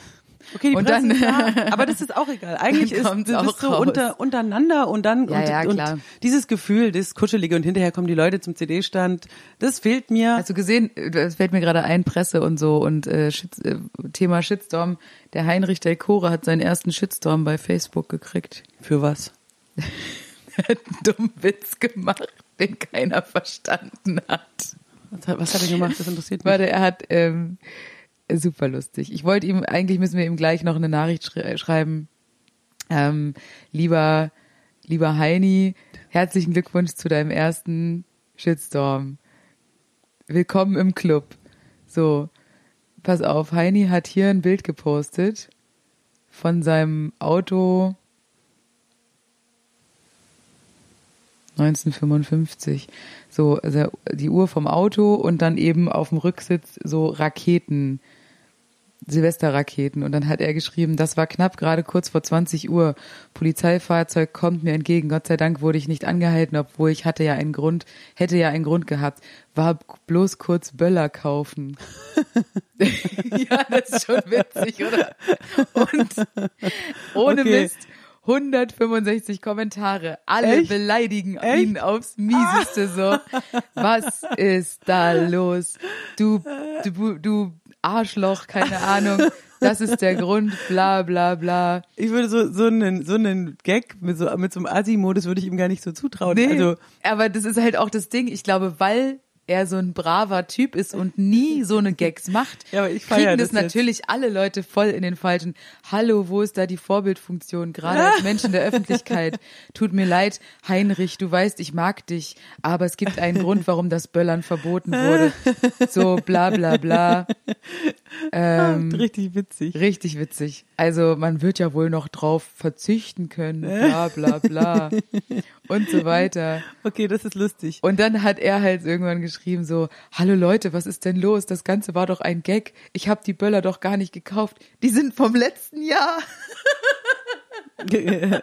Okay, die Und Presse dann- ist da, aber das ist auch egal. Eigentlich ist auch bist so raus. unter, untereinander und dann Ja, und, ja, klar. und dieses Gefühl, das Kuschelige und hinterher kommen die Leute zum CD-Stand, das fehlt mir. Hast du gesehen, es fällt mir gerade ein, Presse und so und äh, Shit, äh, Thema Shitstorm. Der Heinrich Delcore hat seinen ersten Shitstorm bei Facebook gekriegt. Für was? Er hat einen dummen Witz gemacht, den keiner verstanden hat. Was hat, was hat er gemacht? Das interessiert mich. Warte, er hat ähm, super lustig. Ich wollte ihm, eigentlich müssen wir ihm gleich noch eine Nachricht schre schreiben. Ähm, lieber, lieber Heini, herzlichen Glückwunsch zu deinem ersten Shitstorm. Willkommen im Club. So, pass auf, Heini hat hier ein Bild gepostet von seinem Auto 1955. So, also die Uhr vom Auto und dann eben auf dem Rücksitz so Raketen, Silvesterraketen. Und dann hat er geschrieben, das war knapp gerade kurz vor 20 Uhr. Polizeifahrzeug kommt mir entgegen. Gott sei Dank wurde ich nicht angehalten, obwohl ich hatte ja einen Grund, hätte ja einen Grund gehabt. War bloß kurz Böller kaufen. ja, das ist schon witzig, oder? Und ohne Okay. Mist. 165 Kommentare, alle Echt? beleidigen Echt? ihn aufs mieseste so. Was ist da los? Du, du, du Arschloch, keine Ahnung. Das ist der Grund, bla bla bla. Ich würde so, so einen, so einen Gag mit so, mit so einem Assi-Modus würde ich ihm gar nicht so zutrauen. Nee, Also, aber das ist halt auch das Ding. Ich glaube, weil er so ein braver Typ ist und nie so eine Gags macht, Ja, aber ich kriegen das, das natürlich alle Leute voll in den falschen. Hallo, wo ist da die Vorbildfunktion? Gerade als Menschen der Öffentlichkeit. Tut mir leid, Heinrich, du weißt, ich mag dich, aber es gibt einen Grund, warum das Böllern verboten wurde. So bla bla bla. Ähm, richtig witzig. Richtig witzig. Also man wird ja wohl noch drauf verzichten können, bla bla bla und so weiter. Okay, das ist lustig. Und dann hat er halt irgendwann geschrieben so, hallo Leute, was ist denn los? Das Ganze war doch ein Gag. Ich habe die Böller doch gar nicht gekauft. Die sind vom letzten Jahr.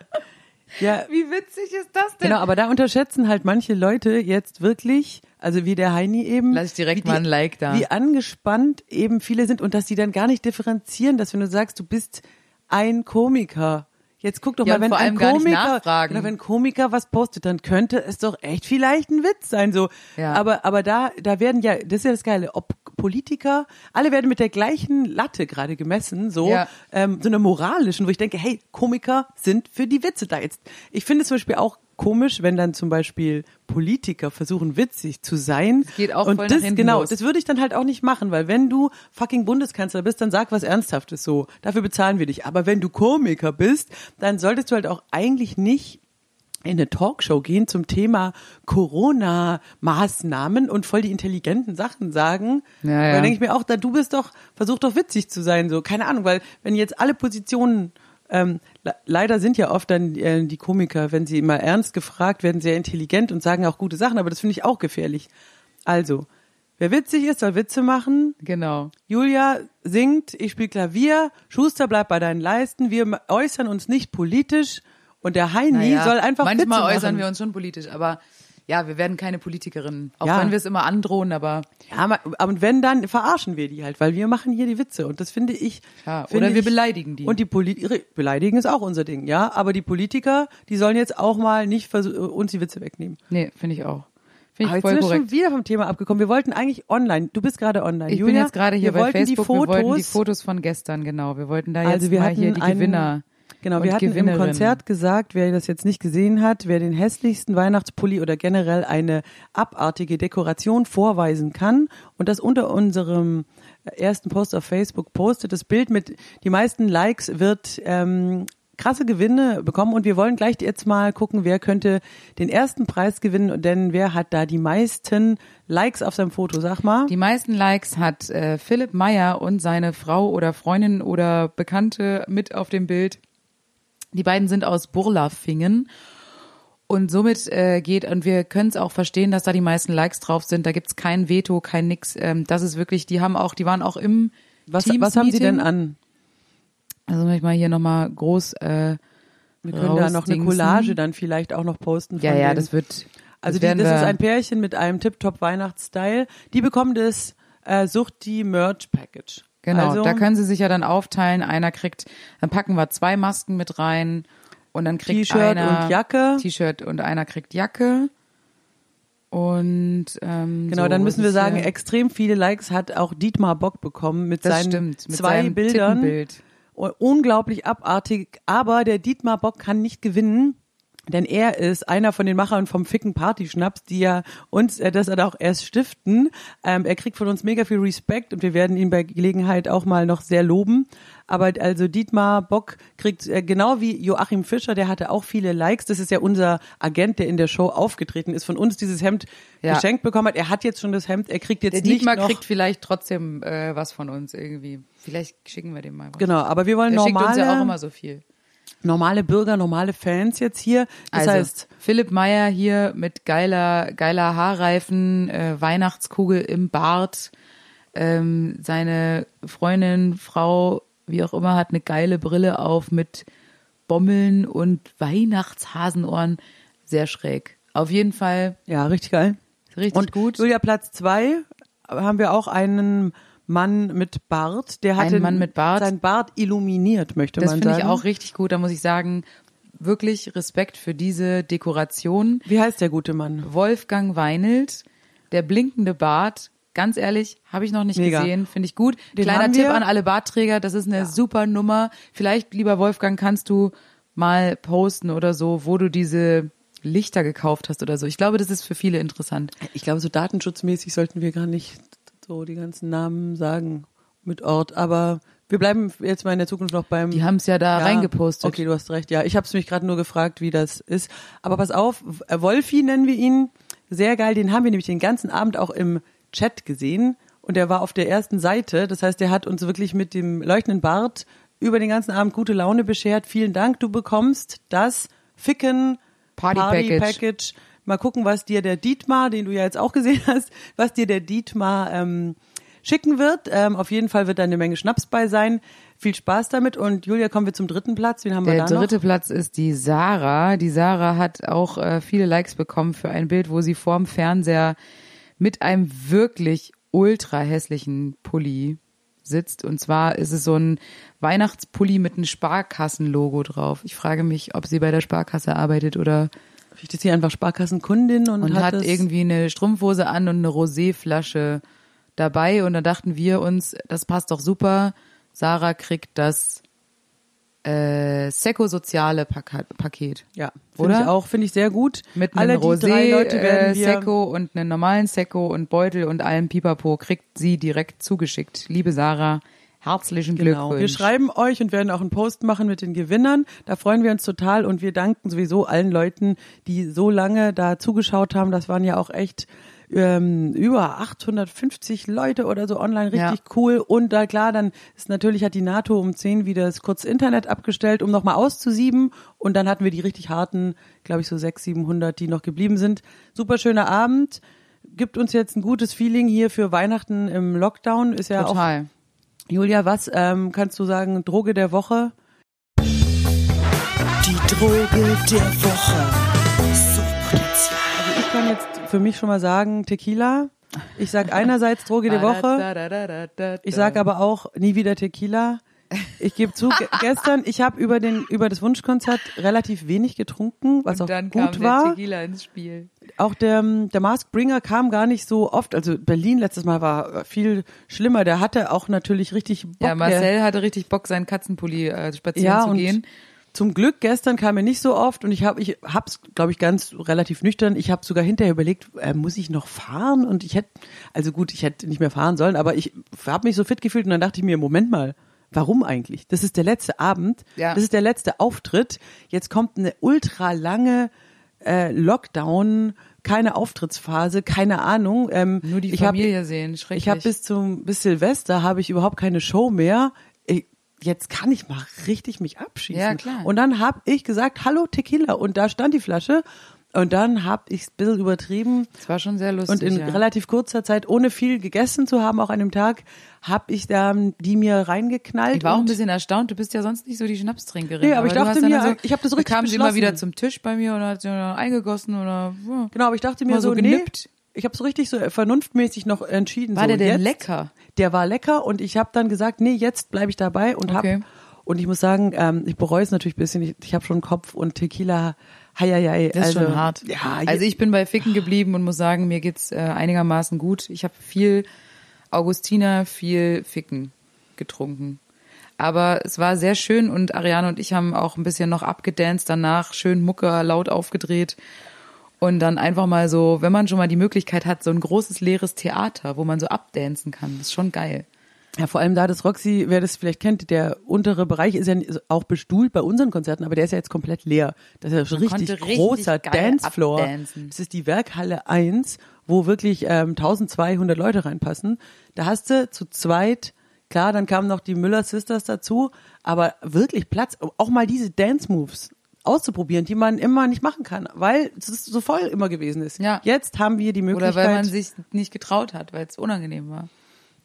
ja, Wie witzig ist das denn? genau, aber da unterschätzen halt manche Leute jetzt wirklich, also wie der Heini eben. Lass ich direkt mal ein Like da. Wie angespannt eben viele sind und dass sie dann gar nicht differenzieren, dass wenn du sagst, du bist ein Komiker. Jetzt guck doch Ja, mal, wenn ein Komiker, genau, wenn ein Komiker was postet, dann könnte es doch echt vielleicht ein Witz sein, so. Ja. Aber, aber da, da werden ja, das ist ja das Geile, ob Politiker, alle werden mit der gleichen Latte gerade gemessen, so, Ja. ähm, so einer moralischen, wo ich denke, hey, Komiker sind für die Witze da jetzt. Ich finde zum Beispiel auch komisch, wenn dann zum Beispiel Politiker versuchen, witzig zu sein. geht auch und voll das, genau, los. das würde ich dann halt auch nicht machen, weil wenn du fucking Bundeskanzler bist, dann sag was Ernsthaftes so. Dafür bezahlen wir dich. Aber wenn du Komiker bist, dann solltest du halt auch eigentlich nicht in eine Talkshow gehen zum Thema Corona-Maßnahmen und voll die intelligenten Sachen sagen. Ja, Weil ja. denke ich mir auch, da du bist doch, versuch doch witzig zu sein, so. Keine Ahnung, weil wenn jetzt alle Positionen ähm, le leider sind ja oft dann äh, die Komiker, wenn sie immer ernst gefragt werden, sehr intelligent und sagen auch gute Sachen, aber das finde ich auch gefährlich. Also, wer witzig ist, soll Witze machen. genau. Julia singt, ich spiele Klavier, Schuster bleibt bei deinen Leisten, wir äußern uns nicht politisch und der Heini Naja, soll einfach manchmal Witze äußern machen. wir uns schon politisch, aber ja, wir werden keine Politikerinnen. Auch Ja. wenn wir es immer androhen, aber Ja, aber wenn, dann verarschen wir die halt, weil wir machen hier die Witze und das finde ich. Ja, finde oder wir ich, beleidigen die. Und die Politiker, beleidigen ist auch unser Ding, ja, aber die Politiker, die sollen jetzt auch mal nicht uns die Witze wegnehmen. nee, finde ich auch. Finde Aber ich jetzt voll sind wir schon wieder vom Thema abgekommen. Wir wollten eigentlich online. Du bist gerade online. Ich Julia, bin jetzt gerade hier wir bei wollten Facebook. Die Fotos, wir wollten die Fotos von gestern, genau. Wir wollten da jetzt also wir mal hier die Gewinner. Genau, wir hatten im Gewinnerinnen. Konzert gesagt, wer das jetzt nicht gesehen hat, wer den hässlichsten Weihnachtspulli oder generell eine abartige Dekoration vorweisen kann und das unter unserem ersten Post auf Facebook postet, das Bild mit die meisten Likes wird ähm, krasse Gewinne bekommen und wir wollen gleich jetzt mal gucken, wer könnte den ersten Preis gewinnen, denn wer hat da die meisten Likes auf seinem Foto, sag mal. Die meisten Likes hat äh, Philipp Meyer und seine Frau oder Freundin oder Bekannte mit auf dem Bild. Die beiden sind aus Burlafingen. Und somit äh, geht, und wir können es auch verstehen, dass da die meisten Likes drauf sind. Da gibt's kein Veto, kein nix. Ähm, das ist wirklich, die haben auch, die waren auch im Was, was haben Sie denn an? Also ich mal hier nochmal groß äh, Wir können da noch eine. Collage dann vielleicht auch noch posten. Von Ja, ja, denen. das wird. Also die, werden das ist ein Pärchen mit einem Tip-Top Weihnachtsstyle. Die bekommen das äh, Suchti Merch Package. Genau, also, da können sie sich ja dann aufteilen. Einer kriegt, dann packen wir zwei Masken mit rein und dann kriegt T-Shirt einer und Jacke. T-Shirt und einer kriegt Jacke. Und ähm, Genau, so, dann müssen wir sagen, extrem viele Likes hat auch Dietmar Bock bekommen mit das seinen stimmt, mit zwei seinem Bildern. Tittenbild. Unglaublich abartig, aber der Dietmar Bock kann nicht gewinnen. Denn er ist einer von den Machern vom Ficken Party Schnaps, die ja uns äh, das auch erst stiften. Ähm, er kriegt von uns mega viel Respekt und wir werden ihn bei Gelegenheit auch mal noch sehr loben. Aber also Dietmar Bock kriegt äh, genau wie Joachim Fischer, der hatte auch viele Likes. Das ist ja unser Agent, der in der Show aufgetreten ist, von uns dieses Hemd Ja. geschenkt bekommen hat. Er hat jetzt schon das Hemd, er kriegt jetzt Der nicht Dietmar noch, kriegt vielleicht trotzdem äh, was von uns irgendwie. Vielleicht schicken wir dem mal was. Genau, aber wir wollen Der schickt normale, uns ja auch immer so viel. Normale Bürger, normale Fans jetzt hier. Das also, heißt, Philipp Meyer hier mit geiler, geiler Haarreifen, äh, Weihnachtskugel im Bart. Ähm, seine Freundin, Frau, wie auch immer, hat eine geile Brille auf mit Bommeln und Weihnachtshasenohren. Sehr schräg. Auf jeden Fall ja, richtig geil. richtig Und gut. Julia, Platz zwei haben wir auch einen Mann mit Bart. Der hatte Ein Mann mit Bart. sein Bart illuminiert, möchte Das man finde sagen. ich auch richtig gut. Da muss ich sagen, wirklich Respekt für diese Dekoration. Wie heißt der gute Mann? Wolfgang Weinelt, der blinkende Bart. Ganz ehrlich, habe ich noch nicht Mega. gesehen, finde ich gut. Den Kleiner Tipp wir. an alle Bartträger, das ist eine super Nummer. Vielleicht, lieber Wolfgang, kannst du mal posten oder so, wo du diese Lichter gekauft hast oder so. Ich glaube, das ist für viele interessant. Ich glaube, so datenschutzmäßig sollten wir gar nicht so die ganzen Namen sagen mit Ort, aber wir bleiben jetzt mal in der Zukunft noch beim Die haben es ja da Ja, reingepostet. Okay, du hast recht. Ja, ich habe mich gerade nur gefragt, wie das ist. Aber pass auf, äh, Wolfi nennen wir ihn. Sehr geil. Den haben wir nämlich den ganzen Abend auch im Chat gesehen. Und der war auf der ersten Seite. Das heißt, der hat uns wirklich mit dem leuchtenden Bart über den ganzen Abend gute Laune beschert. Vielen Dank. Du bekommst das Ficken Party Package. Package. Mal gucken, was dir der Dietmar, den du ja jetzt auch gesehen hast, was dir der Dietmar ähm, schicken wird. Ähm, auf jeden Fall wird da eine Menge Schnaps bei sein. Viel Spaß damit. Und Julia, kommen wir zum dritten Platz. Wen haben wir Der da dritte noch? Platz ist die Sarah. Die Sarah hat auch äh, viele Likes bekommen für ein Bild, wo sie vorm Fernseher mit einem wirklich ultra hässlichen Pulli sitzt. Und zwar ist es so ein Weihnachtspulli mit einem Sparkassenlogo drauf. Ich frage mich, ob sie bei der Sparkasse arbeitet oder Vielleicht ist sie einfach Sparkassenkundin und, und hat, es- irgendwie eine Strumpfhose an und eine Roséflasche dabei. Und da dachten wir uns, das passt doch super. Sarah kriegt das äh, Seco-soziale Paket. Ja, finde ich auch, finde ich sehr gut. Mit Alle einem Rosé, Leute äh, werden wir, Secco und einem normalen Secco und Beutel und allem Pipapo kriegt sie direkt zugeschickt. Liebe Sarah, herzlichen Genau. Glückwunsch. Wir schreiben euch und werden auch einen Post machen mit den Gewinnern. Da freuen wir uns total und wir danken sowieso allen Leuten, die so lange da zugeschaut haben. Das waren ja auch echt ähm, über 850 Leute oder so online, richtig Ja. cool. Und da klar, dann ist natürlich hat die NATO um 10 wieder das kurz Internet abgestellt, um nochmal auszusieben. Und dann hatten wir die richtig harten, glaube ich, so 600, 700, die noch geblieben sind. Super schöner Abend. Gibt uns jetzt ein gutes Feeling hier für Weihnachten im Lockdown. Ist ja auch Total. Julia, was ähm, kannst du sagen? Droge der Woche? Die Droge der Woche. Suchtpotenzial. Also ich kann jetzt für mich schon mal sagen Tequila. Ich sag einerseits Droge der Woche. Ich sag aber auch nie wieder Tequila. Ich gebe zu, ge gestern, ich habe über den über das Wunschkonzert relativ wenig getrunken, was Und auch dann gut kam war. der Tequila ins Spiel. Auch der, der Mask Bringer kam gar nicht so oft. Also Berlin letztes Mal war viel schlimmer. Der hatte auch natürlich richtig Bock. Ja, der, Marcel hatte richtig Bock, seinen Katzenpulli äh, spazieren ja, zu und gehen. Zum Glück gestern kam er nicht so oft und ich habe ich hab's glaube ich ganz relativ nüchtern. Ich habe sogar hinterher überlegt, äh, muss ich noch fahren und ich hätte also gut, ich hätte nicht mehr fahren sollen, aber ich habe mich so fit gefühlt und dann dachte ich mir, Moment mal, warum eigentlich? Das ist der letzte Abend, Ja. das ist der letzte Auftritt. Jetzt kommt eine ultra lange äh, Lockdown, keine Auftrittsphase, keine Ahnung. Ähm, Nur die ich hab- Familie sehen, schrecklich. ich habe bis zum bis Silvester habe ich überhaupt keine Show mehr. Ich, jetzt kann ich mal richtig mich abschießen. Ja, klar. Und dann habe ich gesagt, hallo Tequila und da stand die Flasche Und dann habe ich es ein bisschen übertrieben Das war schon sehr lustig. und in ja. relativ kurzer Zeit, ohne viel gegessen zu haben, auch an dem Tag, habe ich da die mir reingeknallt. Ich war auch ein bisschen erstaunt. Du bist ja sonst nicht so die Schnapstrinkerin. Nee, aber ich du dachte mir, so, ich hab das da richtig kam sie immer wieder zum Tisch bei mir und hat sie eingegossen oder ja. Genau, aber ich dachte mir so, so nee, genippt. ich habe so richtig so vernunftmäßig noch entschieden. War so, der denn jetzt, lecker? Der war lecker und ich habe dann gesagt, nee, jetzt bleibe ich dabei und Okay. hab und ich muss sagen, ähm, ich bereue es natürlich ein bisschen. Ich, ich habe schon Kopf und Tequila, heieiei. Das ist also, schon hart. Ja, also ich bin bei Ficken geblieben und muss sagen, mir geht's äh, einigermaßen gut. Ich habe viel Augustiner, viel Ficken getrunken. Aber es war sehr schön und Ariane und ich haben auch ein bisschen noch abgedanced danach, schön Mucke laut aufgedreht. Und dann einfach mal so, wenn man schon mal die Möglichkeit hat, so ein großes leeres Theater, wo man so abdancen kann, das ist schon geil. Ja, vor allem da das Roxy, wer das vielleicht kennt, der untere Bereich ist ja auch bestuhlt bei unseren Konzerten, aber der ist ja jetzt komplett leer. Das ist ja schon richtig richtig großer Dancefloor. abdancen. Das ist die Werkhalle 1, wo wirklich ähm, 1200 Leute reinpassen. Da hast du zu zweit, klar, dann kamen noch die Müller Sisters dazu, aber wirklich Platz, auch mal diese Dance Moves auszuprobieren, die man immer nicht machen kann, weil es so voll immer gewesen ist. Ja. Jetzt haben wir die Möglichkeit. Oder weil man sich nicht getraut hat, weil es unangenehm war.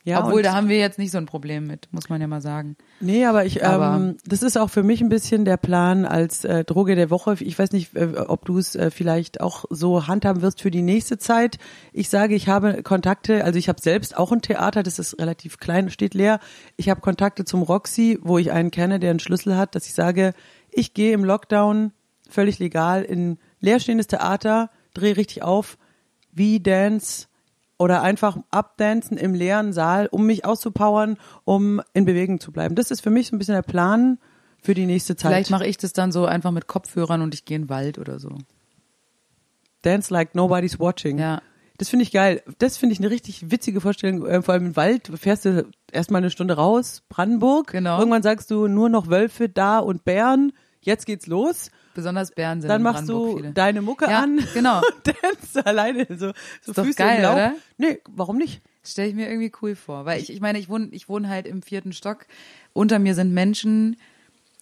Ja, Obwohl, da haben wir jetzt nicht so ein Problem mit, muss man ja mal sagen. Nee, aber ich, Aber- ähm, das ist auch für mich ein bisschen der Plan als äh, Droge der Woche. Ich weiß nicht, äh, ob du es äh, vielleicht auch so handhaben wirst für die nächste Zeit. Ich sage, ich habe Kontakte, also ich habe selbst auch ein Theater, das ist relativ klein, steht leer. Ich habe Kontakte zum Roxy, wo ich einen kenne, der einen Schlüssel hat, dass ich sage, ich gehe im Lockdown völlig legal in leerstehendes Theater, drehe richtig auf, wie Dance oder einfach abdancen im leeren Saal, um mich auszupowern, um in Bewegung zu bleiben. Das ist für mich so ein bisschen der Plan für die nächste Zeit. Vielleicht mache ich das dann so einfach mit Kopfhörern und ich gehe in den Wald oder so. Dance like nobody's watching. Ja. Das finde ich geil. Das finde ich eine richtig witzige Vorstellung. Äh, vor allem im Wald fährst du erstmal eine Stunde raus, Brandenburg. Genau. Irgendwann sagst du nur noch Wölfe da und Bären. Jetzt geht's los. Besonders Bären sind Dann machst du viele. deine Mucke Ja, an. genau. Tanzt alleine so, so Ist doch Füße geil, im Laub. oder? Nee, warum nicht? Das stelle ich mir irgendwie cool vor. Weil ich, ich meine, ich wohne, ich wohne halt im vierten Stock. Unter mir sind Menschen.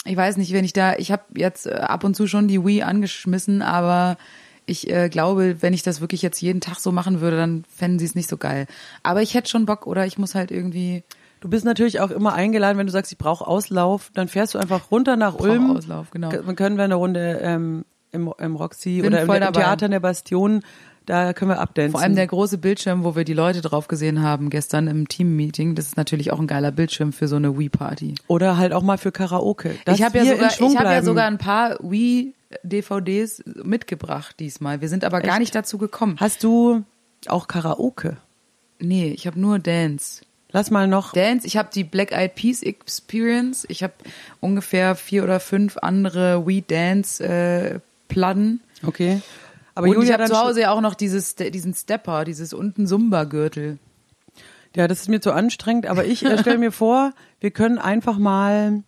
Ich weiß nicht, wenn ich da, ich habe jetzt äh, ab und zu schon die Wii angeschmissen, aber ich äh, glaube, wenn ich das wirklich jetzt jeden Tag so machen würde, dann fänden sie es nicht so geil. Aber ich hätte schon Bock oder ich muss halt irgendwie Du bist natürlich auch immer eingeladen, wenn du sagst, ich brauche Auslauf, dann fährst du einfach runter nach Ulm. Auslauf, genau. Dann können wir eine Runde ähm, im, im Roxy Bin oder im, im. Theater in der Bastion, da können wir abdancen. Vor allem der große Bildschirm, wo wir die Leute drauf gesehen haben gestern im Team-Meeting, das ist natürlich auch ein geiler Bildschirm für so eine Wii-Party. oder halt auch mal für Karaoke. Ich habe ja sogar, ich habe ja sogar ein paar Wii-DVDs mitgebracht diesmal. Wir sind aber gar Echt? nicht dazu gekommen. Hast du auch Karaoke? Nee, ich habe nur Dance. Lass mal noch. Dance, ich habe die Black Eyed Peas Experience. Ich habe ungefähr vier oder fünf andere Wii Dance äh, Platten. Okay. Aber Und Julia ich habe zu Hause ja auch noch dieses, diesen Stepper, dieses unten Zumba-Gürtel. Ja, das ist mir zu anstrengend, aber ich äh, stelle mir vor, wir können einfach mal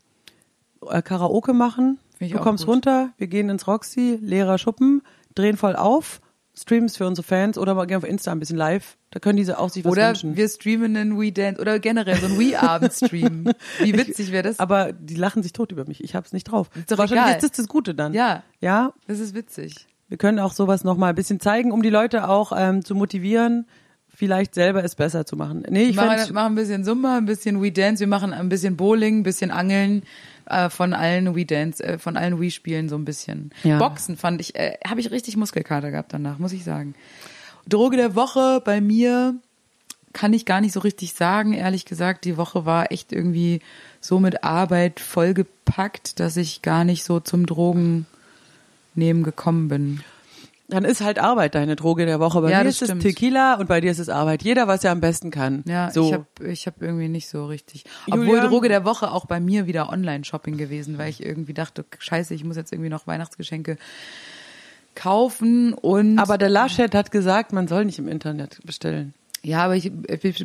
äh, Karaoke machen. Du kommst runter, wir gehen ins Roxy, leerer Schuppen, drehen voll auf, streams für unsere Fans oder mal gehen auf Insta ein bisschen live. Da können diese auch sich was Oder wünschen. wir streamen einen Wii Dance oder generell so einen Wii Abend streamen. Wie witzig wäre das? aber die lachen sich tot über mich. Ich hab's nicht drauf. Ist doch Wahrscheinlich egal. ist das das Gute dann. Ja. Ja, Das ist witzig. wir können auch sowas noch mal ein bisschen zeigen, um die Leute auch ähm, zu motivieren, vielleicht selber es besser zu machen. Nee, ich Wir machen, fänd's- machen ein bisschen Zumba, ein bisschen Wii Dance, wir machen ein bisschen Bowling, ein bisschen Angeln äh, von allen Wii Dance, äh, von allen Wii Spielen so ein bisschen. Ja. Boxen fand ich, äh, habe ich richtig Muskelkater gehabt danach, muss ich sagen. Droge der Woche bei mir kann ich gar nicht so richtig sagen, ehrlich gesagt. Die Woche war echt irgendwie so mit Arbeit vollgepackt, dass ich gar nicht so zum Drogen nehmen gekommen bin. Dann ist halt Arbeit deine Droge der Woche. Bei Ja, mir ist es stimmt. Tequila und bei dir ist es Arbeit. Jeder, was er am besten kann. Ja, so. ich habe ich hab irgendwie nicht so richtig. Julia? Obwohl Droge der Woche auch bei mir wieder Online-Shopping gewesen, weil ich irgendwie dachte, scheiße, ich muss jetzt irgendwie noch Weihnachtsgeschenke kaufen und Aber der Laschet hat gesagt, man soll nicht im Internet bestellen. Ja, aber ich,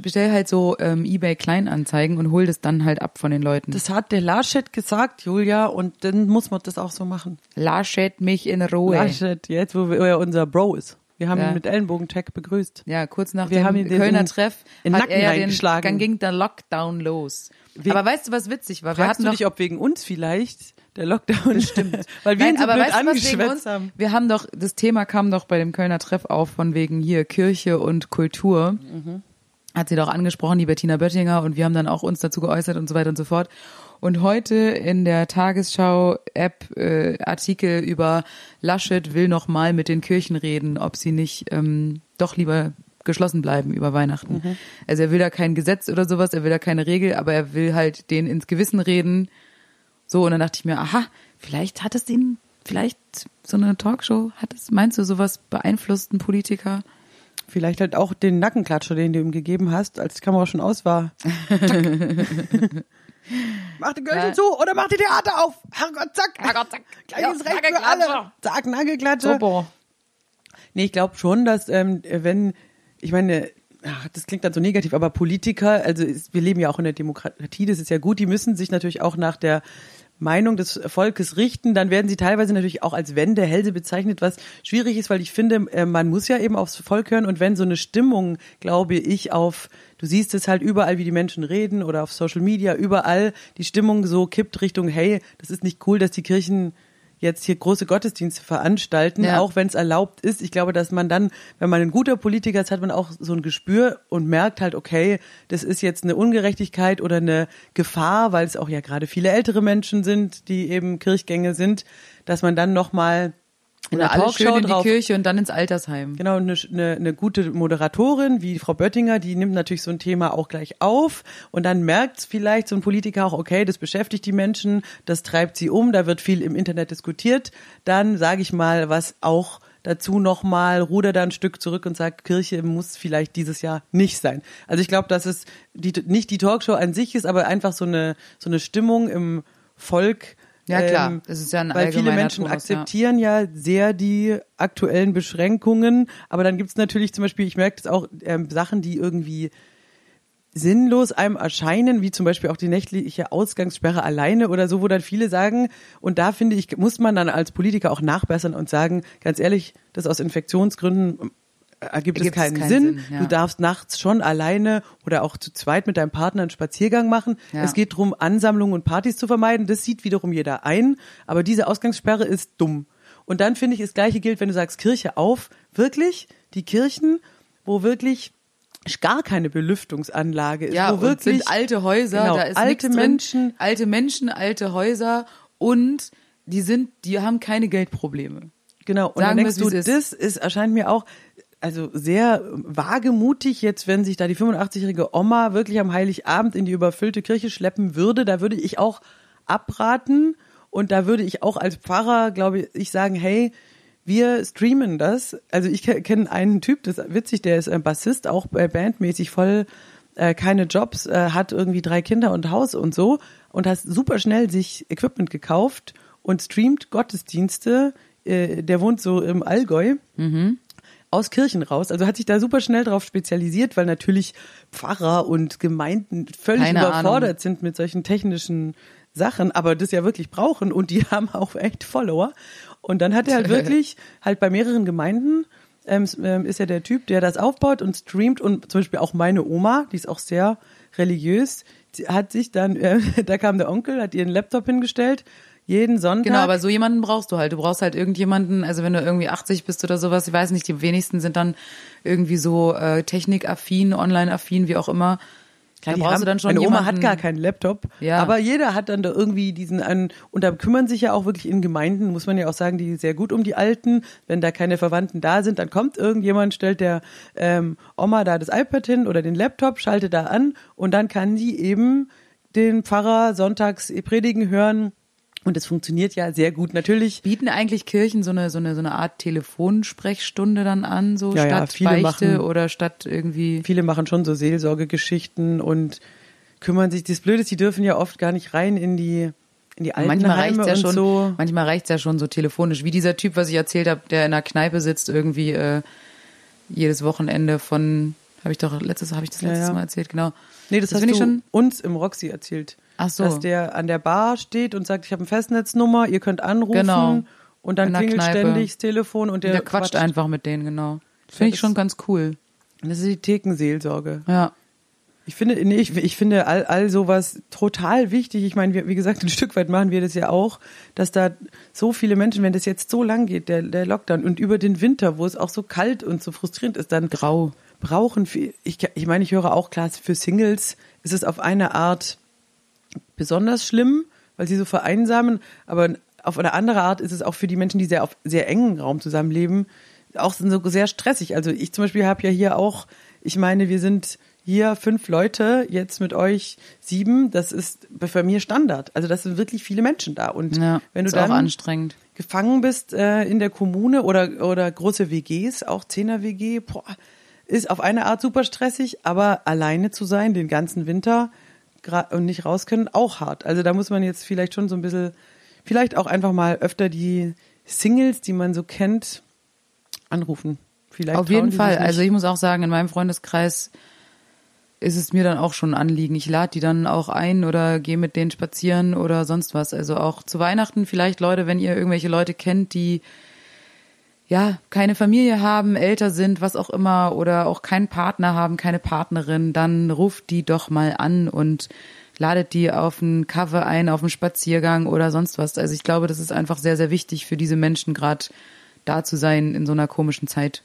bestelle halt so ähm, eBay Kleinanzeigen und hol das dann halt ab von den Leuten. Das hat der Laschet gesagt, Julia, und dann muss man das auch so machen. Laschet mich in Ruhe. Laschet, jetzt, wo er unser Bro ist. Wir haben Ja. ihn mit Ellenbogen-Tag begrüßt. Ja, kurz nach Wir dem haben ihn Kölner Treff in hat Nacken er den, dann ging der Lockdown los. Wir- aber weißt du, was witzig war? Wir Fragst hatten du dich, ob wegen uns vielleicht Der Lockdown. Stimmt. Weil wir ihn so blöd was wegen angeschwätzt uns? haben. Wir haben doch, das Thema kam doch bei dem Kölner Treff auf, von wegen hier Kirche und Kultur. Mhm. Hat sie doch angesprochen, die Bettina Böttinger, und wir haben dann auch uns dazu geäußert und so weiter und so fort. Und heute in der Tagesschau-App äh, Artikel über Laschet will noch mal mit den Kirchen reden, ob sie nicht ähm, doch lieber geschlossen bleiben über Weihnachten. Mhm. Also er will da kein Gesetz oder sowas, er will da keine Regel, aber er will halt denen ins Gewissen reden. So, und dann dachte ich mir, aha, vielleicht hat es ihn, vielleicht so eine Talkshow, hat es, meinst du, sowas beeinflusst einen Politiker? Vielleicht halt auch den Nackenklatscher, den du ihm gegeben hast, als die Kamera schon aus war. mach die Gürtel Ja. zu oder mach die Theater auf. Herrgott, zack. Herrgott, zack. Gleiches Ja, Recht für alle. Zack, Nagelklatscher. Super. Nee, ich glaube schon, dass ähm, wenn, ich meine, ach, das klingt dann so negativ, aber Politiker, also ist, wir leben ja auch in der Demokratie, das ist ja gut, die müssen sich natürlich auch nach der Meinung des Volkes richten, dann werden sie teilweise natürlich auch als Wendehälse bezeichnet, was schwierig ist, weil ich finde, äh, man muss ja eben aufs Volk hören und wenn so eine Stimmung, glaube ich, auf, du siehst es halt überall, wie die Menschen reden oder auf Social Media, überall die Stimmung so kippt Richtung, hey, das ist nicht cool, dass die Kirchen jetzt hier große Gottesdienste veranstalten, Ja. auch wenn es erlaubt ist. Ich glaube, dass man dann, wenn man ein guter Politiker ist, hat man auch so ein Gespür und merkt halt, okay, das ist jetzt eine Ungerechtigkeit oder eine Gefahr, weil es auch ja gerade viele ältere Menschen sind, die eben Kirchgänge sind, dass man dann nochmal In der Talkshow in die drauf Kirche und dann ins Altersheim. Genau, eine, eine, eine gute Moderatorin wie Frau Böttinger, die nimmt natürlich so ein Thema auch gleich auf und dann merkt vielleicht so ein Politiker auch, okay, das beschäftigt die Menschen, das treibt sie um, da wird viel im Internet diskutiert. Dann sage ich mal, was auch dazu nochmal, ruder da ein Stück zurück und sagt, Kirche muss vielleicht dieses Jahr nicht sein. Also ich glaube, dass es die, nicht die Talkshow an sich ist, aber einfach so eine, so eine Stimmung im Volk, Ja, klar. ähm, Das ist ja ein Weil viele Menschen Tonus, ja. akzeptieren ja sehr die aktuellen Beschränkungen, aber dann gibt's natürlich zum Beispiel, ich merke das auch, ähm, Sachen, die irgendwie sinnlos einem erscheinen, wie zum Beispiel auch die nächtliche Ausgangssperre alleine oder so, wo dann viele sagen, und da finde ich, muss man dann als Politiker auch nachbessern und sagen, ganz ehrlich, das aus Infektionsgründen ergibt es keinen, keinen Sinn. Sinn, ja. Du darfst nachts schon alleine oder auch zu zweit mit deinem Partner einen Spaziergang machen. Ja. Es geht darum, Ansammlungen und Partys zu vermeiden. Das sieht wiederum jeder ein. Aber diese Ausgangssperre ist dumm. Und dann finde ich, das Gleiche gilt, wenn du sagst, Kirche auf. Wirklich, die Kirchen, wo wirklich gar keine Belüftungsanlage ist, Ja, wo wirklich sind alte Häuser, Genau, da ist alte nichts drin. Menschen. alte Menschen, alte Häuser und die sind, die haben keine Geldprobleme. Genau, und Sagen dann denkst du, das ist, erscheint mir auch also sehr wagemutig jetzt, wenn sich da die 85-jährige Oma wirklich am Heiligabend in die überfüllte Kirche schleppen würde, da würde ich auch abraten und da würde ich auch als Pfarrer, glaube ich, sagen, hey, wir streamen das. Also ich ke- kenne einen Typ, das ist witzig, der ist ein Bassist, auch äh, bandmäßig voll äh, keine Jobs, äh, hat irgendwie drei Kinder und Haus und so und hat super schnell sich Equipment gekauft und streamt Gottesdienste. Äh, der wohnt so im Allgäu aus Kirchen raus. Also hat sich da super schnell drauf spezialisiert, weil natürlich Pfarrer und Gemeinden völlig Keine überfordert Ahnung. sind mit solchen technischen Sachen, aber das ja wirklich brauchen und die haben auch echt Follower. Und dann hat er halt wirklich halt bei mehreren Gemeinden ähm, ähm, ist ja der Typ, der das aufbaut und streamt und zum Beispiel auch meine Oma, die ist auch sehr religiös, hat sich dann, äh, da kam der Onkel, hat ihren Laptop hingestellt, jeden Sonntag. Genau, aber so jemanden brauchst du halt. Du brauchst halt irgendjemanden, also wenn du irgendwie 80 bist oder sowas, ich weiß nicht, die wenigsten sind dann irgendwie so äh, technikaffin, online-affin, wie auch immer. Klar, da die brauchst du dann schon meine Oma hat jemanden, gar keinen Laptop, Ja. aber jeder hat dann da irgendwie diesen an und da kümmern sich ja auch wirklich in Gemeinden, muss man ja auch sagen, die sehr gut um die Alten. Wenn da keine Verwandten da sind, dann kommt irgendjemand, stellt der ähm, Oma da das iPad hin oder den Laptop, schaltet da an und dann kann sie eben den Pfarrer sonntags predigen hören und es funktioniert ja sehr gut. Natürlich Bieten eigentlich Kirchen so eine, so eine, so eine Art Telefonsprechstunde dann an, so Ja, ja, statt viele Beichte machen- oder statt irgendwie. viele machen schon so Seelsorgegeschichten und kümmern sich. Das Blöde ist, die dürfen ja oft gar nicht rein in die in die Manchmal Altenheime reicht's ja und schon, so. manchmal reicht's ja schon so telefonisch, wie dieser Typ, was ich erzählt habe, der in einer Kneipe sitzt irgendwie äh, jedes Wochenende von, habe ich doch letztes, habe ich das Ja, letztes ja. Mal erzählt, genau. Nee, das, hast finde du ich schon. uns im Roxy erzählt. Ach so. Dass der an der Bar steht und sagt, ich habe eine Festnetznummer, ihr könnt anrufen. Genau. Und dann klingelt Kneipe. ständig das Telefon und der, Der, quatscht, einfach mit denen, genau. Finde ich schon ganz cool. Das ist die Thekenseelsorge. Ja. Ich finde, nee, ich, ich finde all, all sowas total wichtig. Ich meine, wir, wie gesagt, ein Stück weit machen wir das ja auch, dass da so viele Menschen, wenn das jetzt so lang geht, der, der Lockdown und über den Winter, wo es auch so kalt und so frustrierend ist, dann Grau. brauchen viel. Ich, ich meine, ich höre auch klar, für Singles ist es auf eine Art besonders schlimm, weil sie so vereinsamen, aber auf eine andere Art ist es auch für die Menschen, die sehr auf sehr engen Raum zusammenleben, auch so sehr stressig. Also ich zum Beispiel habe ja hier auch, ich meine, wir sind hier fünf Leute, jetzt mit euch sieben, das ist bei mir Standard. Also das sind wirklich viele Menschen da. Und Ja, wenn du dann auch anstrengend. gefangen bist äh, in der Kommune oder, oder große WGs, auch Zehner-WG, boah, ist auf eine Art super stressig, aber alleine zu sein, den ganzen Winter und nicht raus können, auch hart. Also da muss man jetzt vielleicht schon so ein bisschen, vielleicht auch einfach mal öfter die Singles, die man so kennt, anrufen. Vielleicht Auf jeden Fall. Also ich muss auch sagen, in meinem Freundeskreis ist es mir dann auch schon ein Anliegen. Ich lade die dann auch ein oder gehe mit denen spazieren oder sonst was. Also auch zu Weihnachten vielleicht Leute, wenn ihr irgendwelche Leute kennt, die ja keine Familie haben, älter sind, was auch immer oder auch keinen Partner haben, keine Partnerin, dann ruft die doch mal an und ladet die auf einen Kaffee ein, auf einen Spaziergang oder sonst was. Also ich glaube, das ist einfach sehr, sehr wichtig für diese Menschen gerade da zu sein in so einer komischen Zeit.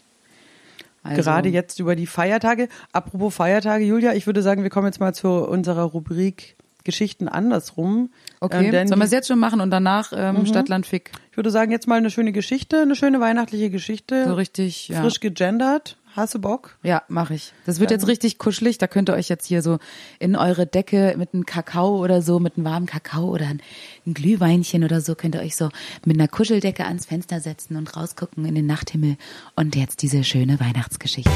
Also, Gerade jetzt über die Feiertage. Apropos Feiertage, Julia, ich würde sagen, wir kommen jetzt mal zu unserer Rubrik Geschichten andersrum. Okay, Ähm, sollen wir es jetzt schon machen und danach ähm, Stadtland Fick? Ich würde sagen, jetzt mal eine schöne Geschichte, eine schöne weihnachtliche Geschichte. So richtig, ja. Frisch gegendert. Hast du Bock? Ja, mache ich. Das wird jetzt richtig kuschelig. Da könnt ihr euch jetzt hier so in eure Decke mit einem Kakao oder so, mit einem warmen Kakao oder ein, ein Glühweinchen oder so, könnt ihr euch so mit einer Kuscheldecke ans Fenster setzen und rausgucken in den Nachthimmel. Und jetzt diese schöne Weihnachtsgeschichte.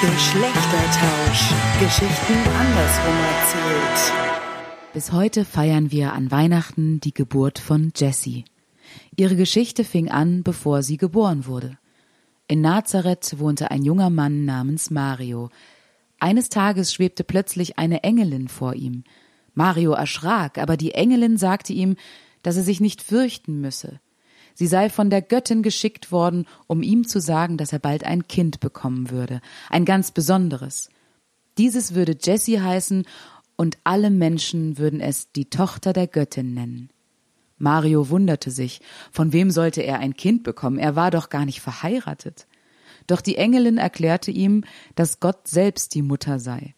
Geschlechtertausch. Geschichten andersrum erzählt. Bis heute feiern wir an Weihnachten die Geburt von Jessie. Ihre Geschichte fing an, bevor sie geboren wurde. In Nazareth wohnte ein junger Mann namens Mario. Eines Tages schwebte plötzlich eine Engelin vor ihm. Mario erschrak, aber die Engelin sagte ihm, dass er sich nicht fürchten müsse. Sie sei von der Göttin geschickt worden, um ihm zu sagen, dass er bald ein Kind bekommen würde, ein ganz besonderes. Dieses würde Jessie heißen und alle Menschen würden es die Tochter der Göttin nennen. Mario wunderte sich, von wem sollte er ein Kind bekommen, er war doch gar nicht verheiratet. Doch die Engelin erklärte ihm, dass Gott selbst die Mutter sei.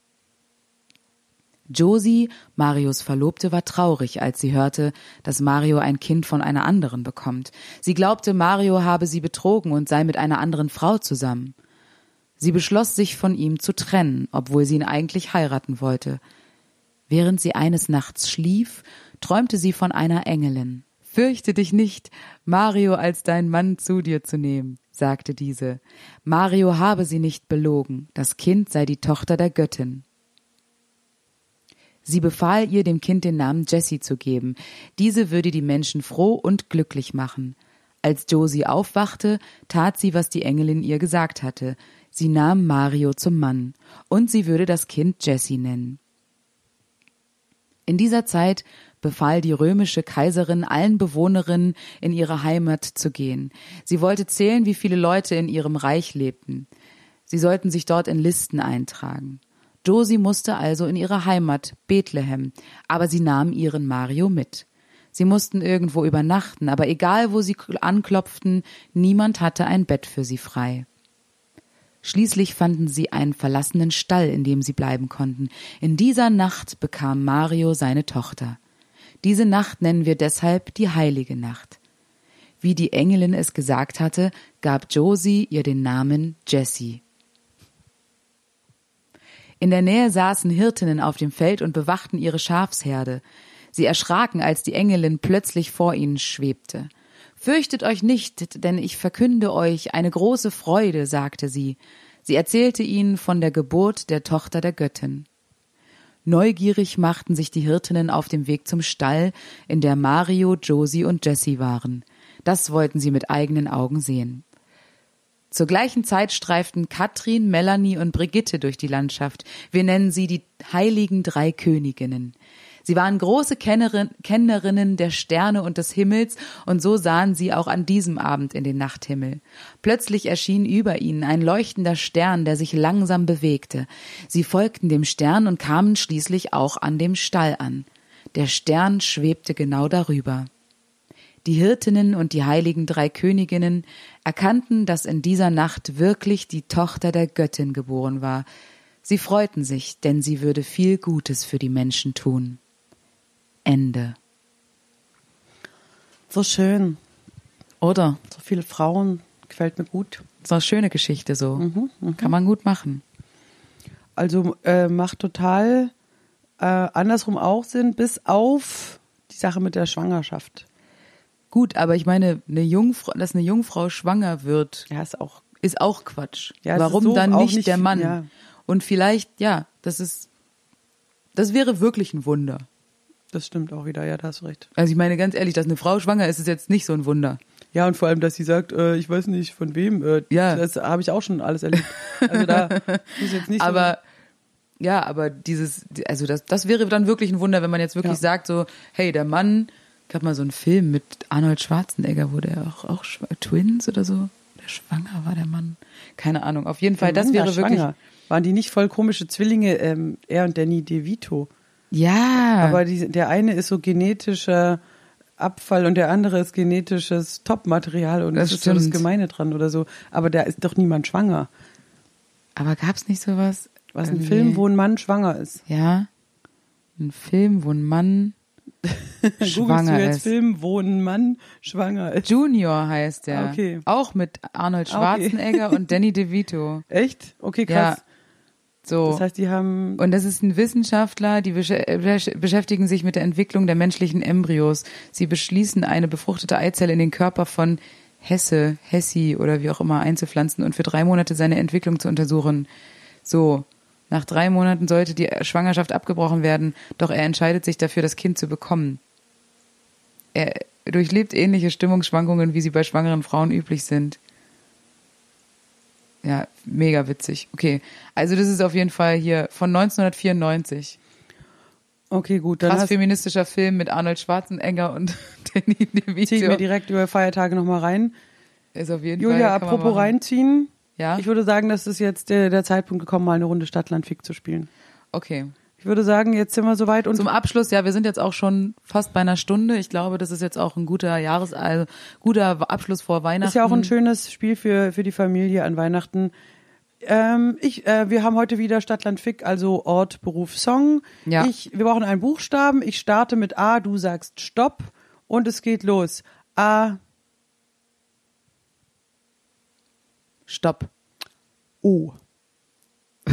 Josie, Marios Verlobte, war traurig, als sie hörte, dass Mario ein Kind von einer anderen bekommt. Sie glaubte, Mario habe sie betrogen und sei mit einer anderen Frau zusammen. Sie beschloss, sich von ihm zu trennen, obwohl sie ihn eigentlich heiraten wollte. Während sie eines Nachts schlief, träumte sie von einer Engelin. Fürchte dich nicht, Mario als dein Mann zu dir zu nehmen, sagte diese. Mario habe sie nicht belogen, das Kind sei die Tochter der Göttin. Sie befahl ihr, dem Kind den Namen Jessie zu geben. Diese würde die Menschen froh und glücklich machen. Als Josie aufwachte, tat sie, was die Engelin ihr gesagt hatte. Sie nahm Mario zum Mann, und sie würde das Kind Jessie nennen. In dieser Zeit befahl die römische Kaiserin allen Bewohnerinnen in ihre Heimat zu gehen. Sie wollte zählen, wie viele Leute in ihrem Reich lebten. Sie sollten sich dort in Listen eintragen. Josie musste also in ihre Heimat, Bethlehem, aber sie nahm ihren Mario mit. Sie mussten irgendwo übernachten, aber egal wo sie anklopften, niemand hatte ein Bett für sie frei. Schließlich fanden sie einen verlassenen Stall, in dem sie bleiben konnten. In dieser Nacht bekam Mario seine Tochter. Diese Nacht nennen wir deshalb die heilige Nacht. Wie die Engelin es gesagt hatte, gab Josie ihr den Namen Jessie. In der Nähe saßen Hirtinnen auf dem Feld und bewachten ihre Schafsherde. Sie erschraken, als die Engelin plötzlich vor ihnen schwebte. Fürchtet euch nicht, denn ich verkünde euch eine große Freude, sagte sie. Sie erzählte ihnen von der Geburt der Tochter der Göttin. Neugierig machten sich die Hirtinnen auf dem Weg zum Stall, in der Mario, Josie und Jessie waren. Das wollten sie mit eigenen Augen sehen. Zur gleichen Zeit streiften Katrin, Melanie und Brigitte durch die Landschaft. Wir nennen sie die heiligen drei Königinnen. Sie waren große Kennerin, Kennerinnen der Sterne und des Himmels, und so sahen sie auch an diesem Abend in den Nachthimmel. Plötzlich erschien über ihnen ein leuchtender Stern, der sich langsam bewegte. Sie folgten dem Stern und kamen schließlich auch an dem Stall an. Der Stern schwebte genau darüber. Die Hirtinnen und die heiligen drei Königinnen erkannten, dass in dieser Nacht wirklich die Tochter der Göttin geboren war. Sie freuten sich, denn sie würde viel Gutes für die Menschen tun. Ende. So schön. Oder? So viele Frauen. Gefällt mir gut. So eine schöne Geschichte so. Kann man gut machen. Also äh, macht total äh, andersrum auch Sinn, bis auf die Sache mit der Schwangerschaft. Gut, aber ich meine, eine Jungfrau, dass eine Jungfrau schwanger wird, Ja, ist auch. ist auch Quatsch. Ja, Warum ist so dann nicht, nicht der Mann? ja. Und vielleicht, ja, das ist, das wäre wirklich ein Wunder. Das stimmt auch wieder, ja, da hast du recht. Also ich meine ganz ehrlich, dass eine Frau schwanger ist, ist jetzt nicht so ein Wunder. Ja, und vor allem, dass sie sagt, äh, ich weiß nicht von wem. Äh, Ja. Das habe ich auch schon alles erlebt. Also da muss jetzt nicht aber ja, aber dieses, also das, das wäre dann wirklich ein Wunder, wenn man jetzt wirklich Ja. sagt so, hey, der Mann, gab mal so einen Film mit Arnold Schwarzenegger, wo der auch, auch Twins oder so, der schwanger war der Mann. Keine Ahnung. Auf jeden. Fall, das Mann war wäre wirklich, schwanger. Waren die nicht voll komische Zwillinge, ähm, er und Danny DeVito? ja. Aber die, der eine ist so genetischer Abfall und der andere ist genetisches Topmaterial und das, Das ist so das. Gemeine dran oder so. Aber da ist doch niemand schwanger. aber gab's nicht sowas? Was ein Film, wo ein Mann schwanger ist. Ja. Ein Film, wo ein Mann schwanger du jetzt ist. Film, wo ein Mann schwanger ist. Junior heißt der. Ah, okay. Auch mit Arnold Ah, okay. Schwarzenegger und Danny DeVito. Echt? Okay, Ja. krass. So. Das heißt, die haben Und das ist ein Wissenschaftler, die besch- besch- beschäftigen sich mit der Entwicklung der menschlichen Embryos. Sie beschließen, eine befruchtete Eizelle in den Körper von Hesse, Hessi oder wie auch immer einzupflanzen und für drei Monate seine Entwicklung zu untersuchen. So, nach drei Monaten sollte die Schwangerschaft abgebrochen werden, doch er entscheidet sich dafür, das Kind zu bekommen. Er durchlebt ähnliche Stimmungsschwankungen, wie sie bei schwangeren Frauen üblich sind. Ja, mega witzig. Okay, also das ist auf jeden Fall hier von 1994. Okay, gut, dann Krass hast, feministischer Film mit Arnold Schwarzenegger und Danny zieh ich mir DeVito. direkt über Feiertage nochmal rein. Ist auf jeden Julia, Fall. man apropos reinziehen. Ja? Ich würde sagen, das ist jetzt der, der Zeitpunkt gekommen, mal eine Runde Stadtlandfick zu spielen. Okay. Ich würde sagen, jetzt sind wir soweit und Zum Abschluss, ja, wir sind jetzt auch schon fast bei einer Stunde. Ich glaube, das ist jetzt auch ein guter Jahres, also guter Abschluss vor Weihnachten. ist ja auch ein schönes Spiel für, für die Familie an Weihnachten. Ähm, ich, äh, wir haben heute wieder Stadtland Fick, also Ort, Beruf, Song. Ja. Ich, wir brauchen einen Buchstaben. Ich starte mit A, du sagst Stopp und es geht los. A, Stopp. O.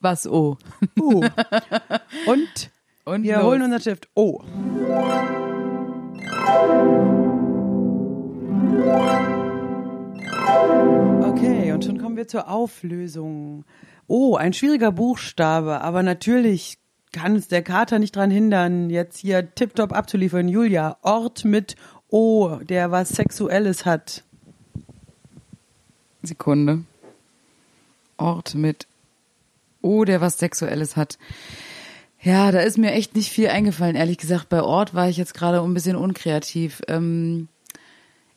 Was oh. U. und Und wir los. holen unser Stift. O. Okay, und schon kommen wir zur Auflösung. Oh, ein schwieriger Buchstabe, aber natürlich kann es der Kater nicht dran hindern, jetzt hier tiptop abzuliefern. Julia, Ort mit O, der was Sexuelles hat. Sekunde. Ort mit Oh, der was Sexuelles hat. Ja, da ist mir echt nicht viel eingefallen, ehrlich gesagt. Bei Ort war ich jetzt gerade ein bisschen unkreativ. Ähm,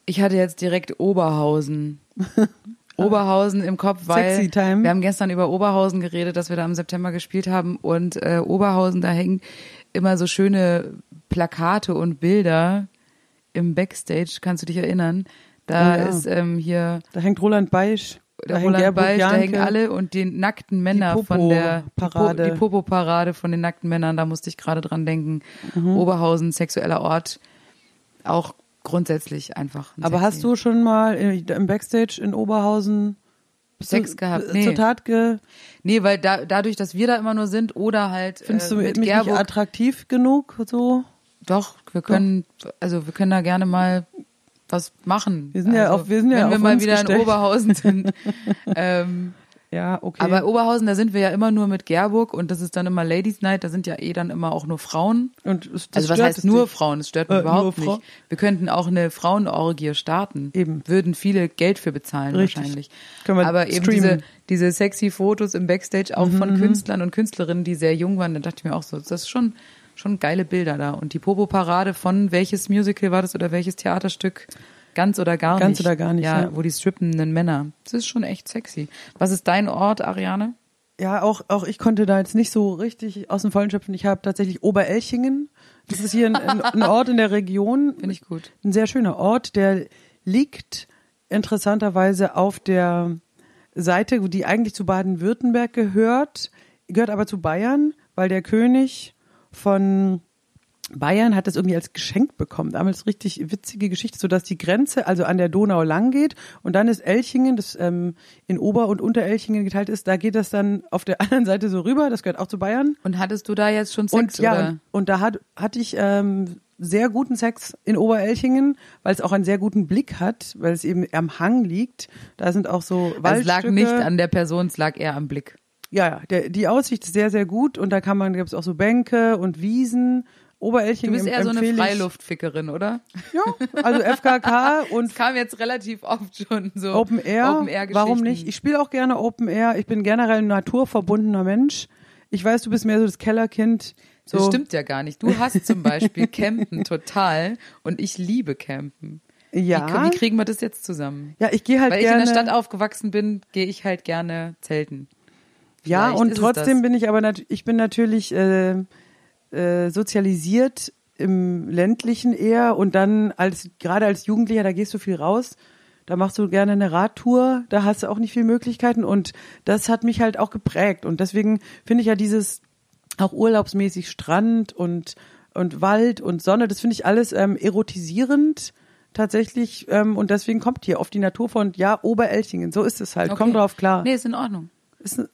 ich hatte jetzt direkt Oberhausen. Oberhausen im Kopf, weil wir haben gestern über Oberhausen geredet, dass wir da im September gespielt haben und äh, Oberhausen, da hängen immer so schöne Plakate und Bilder im Backstage, kannst du dich erinnern? Da ja. ist ähm, hier Da hängt Roland Beisch. Da der hängt Roland Gerburg Beisch, da hängen Janke. alle und die nackten Männer Die von der Popo-Parade. die, Po- die Popo-Parade von den nackten Männern, da musste ich gerade dran denken. Mhm. Oberhausen, sexueller Ort, auch grundsätzlich einfach. ein Aber hast du schon mal äh, im Backstage in Oberhausen Sex gehabt? äh, Nee. Zur Tat ge Nee, weil da, dadurch, dass wir da immer nur sind oder halt findest äh, du mich mit nicht Gerburg, attraktiv genug? So? doch, wir können, also wir können da gerne mal was machen. Wir sind ja also, auf- wir sind ja wenn wir mal wieder gestellt. in Oberhausen sind. ähm, Ja, okay. Aber Oberhausen, da sind wir ja immer nur mit Gerburg und das ist dann immer Ladies Night, da sind ja eh dann immer auch nur Frauen. Und es- das also was heißt nur dich? Frauen? Das stört mich Äh, überhaupt nicht. Wir könnten auch eine Frauenorgie starten. Eben. Würden viele Geld für bezahlen Richtig. wahrscheinlich. Können wir Aber eben streamen. Mhm, diese, diese sexy Fotos im Backstage auch von Künstlern und Künstlerinnen, die sehr jung waren, da dachte ich mir auch so, das ist schon, schon geile Bilder da. Und die Popo-Parade von welches Musical war das oder welches Theaterstück? Ganz oder gar Ganz nicht. oder gar nicht, Ja, ja. wo die strippenden Männer. Das ist schon echt sexy. Was ist dein Ort, Ariane? Ja, auch, auch ich konnte da jetzt nicht so richtig aus dem Vollen schöpfen. Ich habe tatsächlich Oberelchingen. Das ist hier ein, ein Ort in der Region. Finde ich gut. Ein sehr schöner Ort, der liegt interessanterweise auf der Seite, die eigentlich zu Baden-Württemberg gehört, gehört aber zu Bayern, weil der König von Bayern hat das irgendwie als Geschenk bekommen. Damals richtig witzige Geschichte, sodass die Grenze also an der Donau lang geht und dann ist Elchingen, das ähm, in Ober- und Unterelchingen geteilt ist, da geht das dann auf der anderen Seite so rüber, das gehört auch zu Bayern. Und hattest du da jetzt schon Sex Und ja, oder? und, und da hat, hatte ich ähm, sehr guten Sex in Oberelchingen, weil es auch einen sehr guten Blick hat, weil es eben am Hang liegt. Da sind auch so Also Waldstücke. es lag nicht an der Person, es lag eher am Blick. Ja, ja, der, die Aussicht ist sehr, sehr gut und da kann man, gibt es auch so Bänke und Wiesen. Du Oberelchingen bist eher so eine ich- Freiluftfickerin, oder? Ja, also FKK und Es kam jetzt relativ oft schon so. Open Air. Open Air warum nicht? Ich spiele auch gerne Open Air. Ich bin generell ein naturverbundener Mensch. Ich weiß, du bist mehr so das Kellerkind. So. Das stimmt ja gar nicht. Du hast zum Beispiel Campen total und ich liebe Campen. Ja. Wie, wie kriegen wir das jetzt zusammen? Ja, ich gehe halt Weil ich gerne. in der Stadt aufgewachsen bin, gehe ich halt gerne zelten. Ja, Vielleicht und trotzdem bin ich aber nat ich bin natürlich äh, äh, sozialisiert im ländlichen eher und dann als gerade als Jugendlicher, da gehst du viel raus, da machst du gerne eine Radtour, da hast du auch nicht viel Möglichkeiten und das hat mich halt auch geprägt und deswegen finde ich ja dieses auch urlaubsmäßig Strand und und Wald und Sonne, das finde ich alles ähm, erotisierend tatsächlich ähm, und deswegen kommt hier auf die Natur von ja Oberelchingen, so ist es halt, komm Okay. drauf klar. Nee, ist in Ordnung.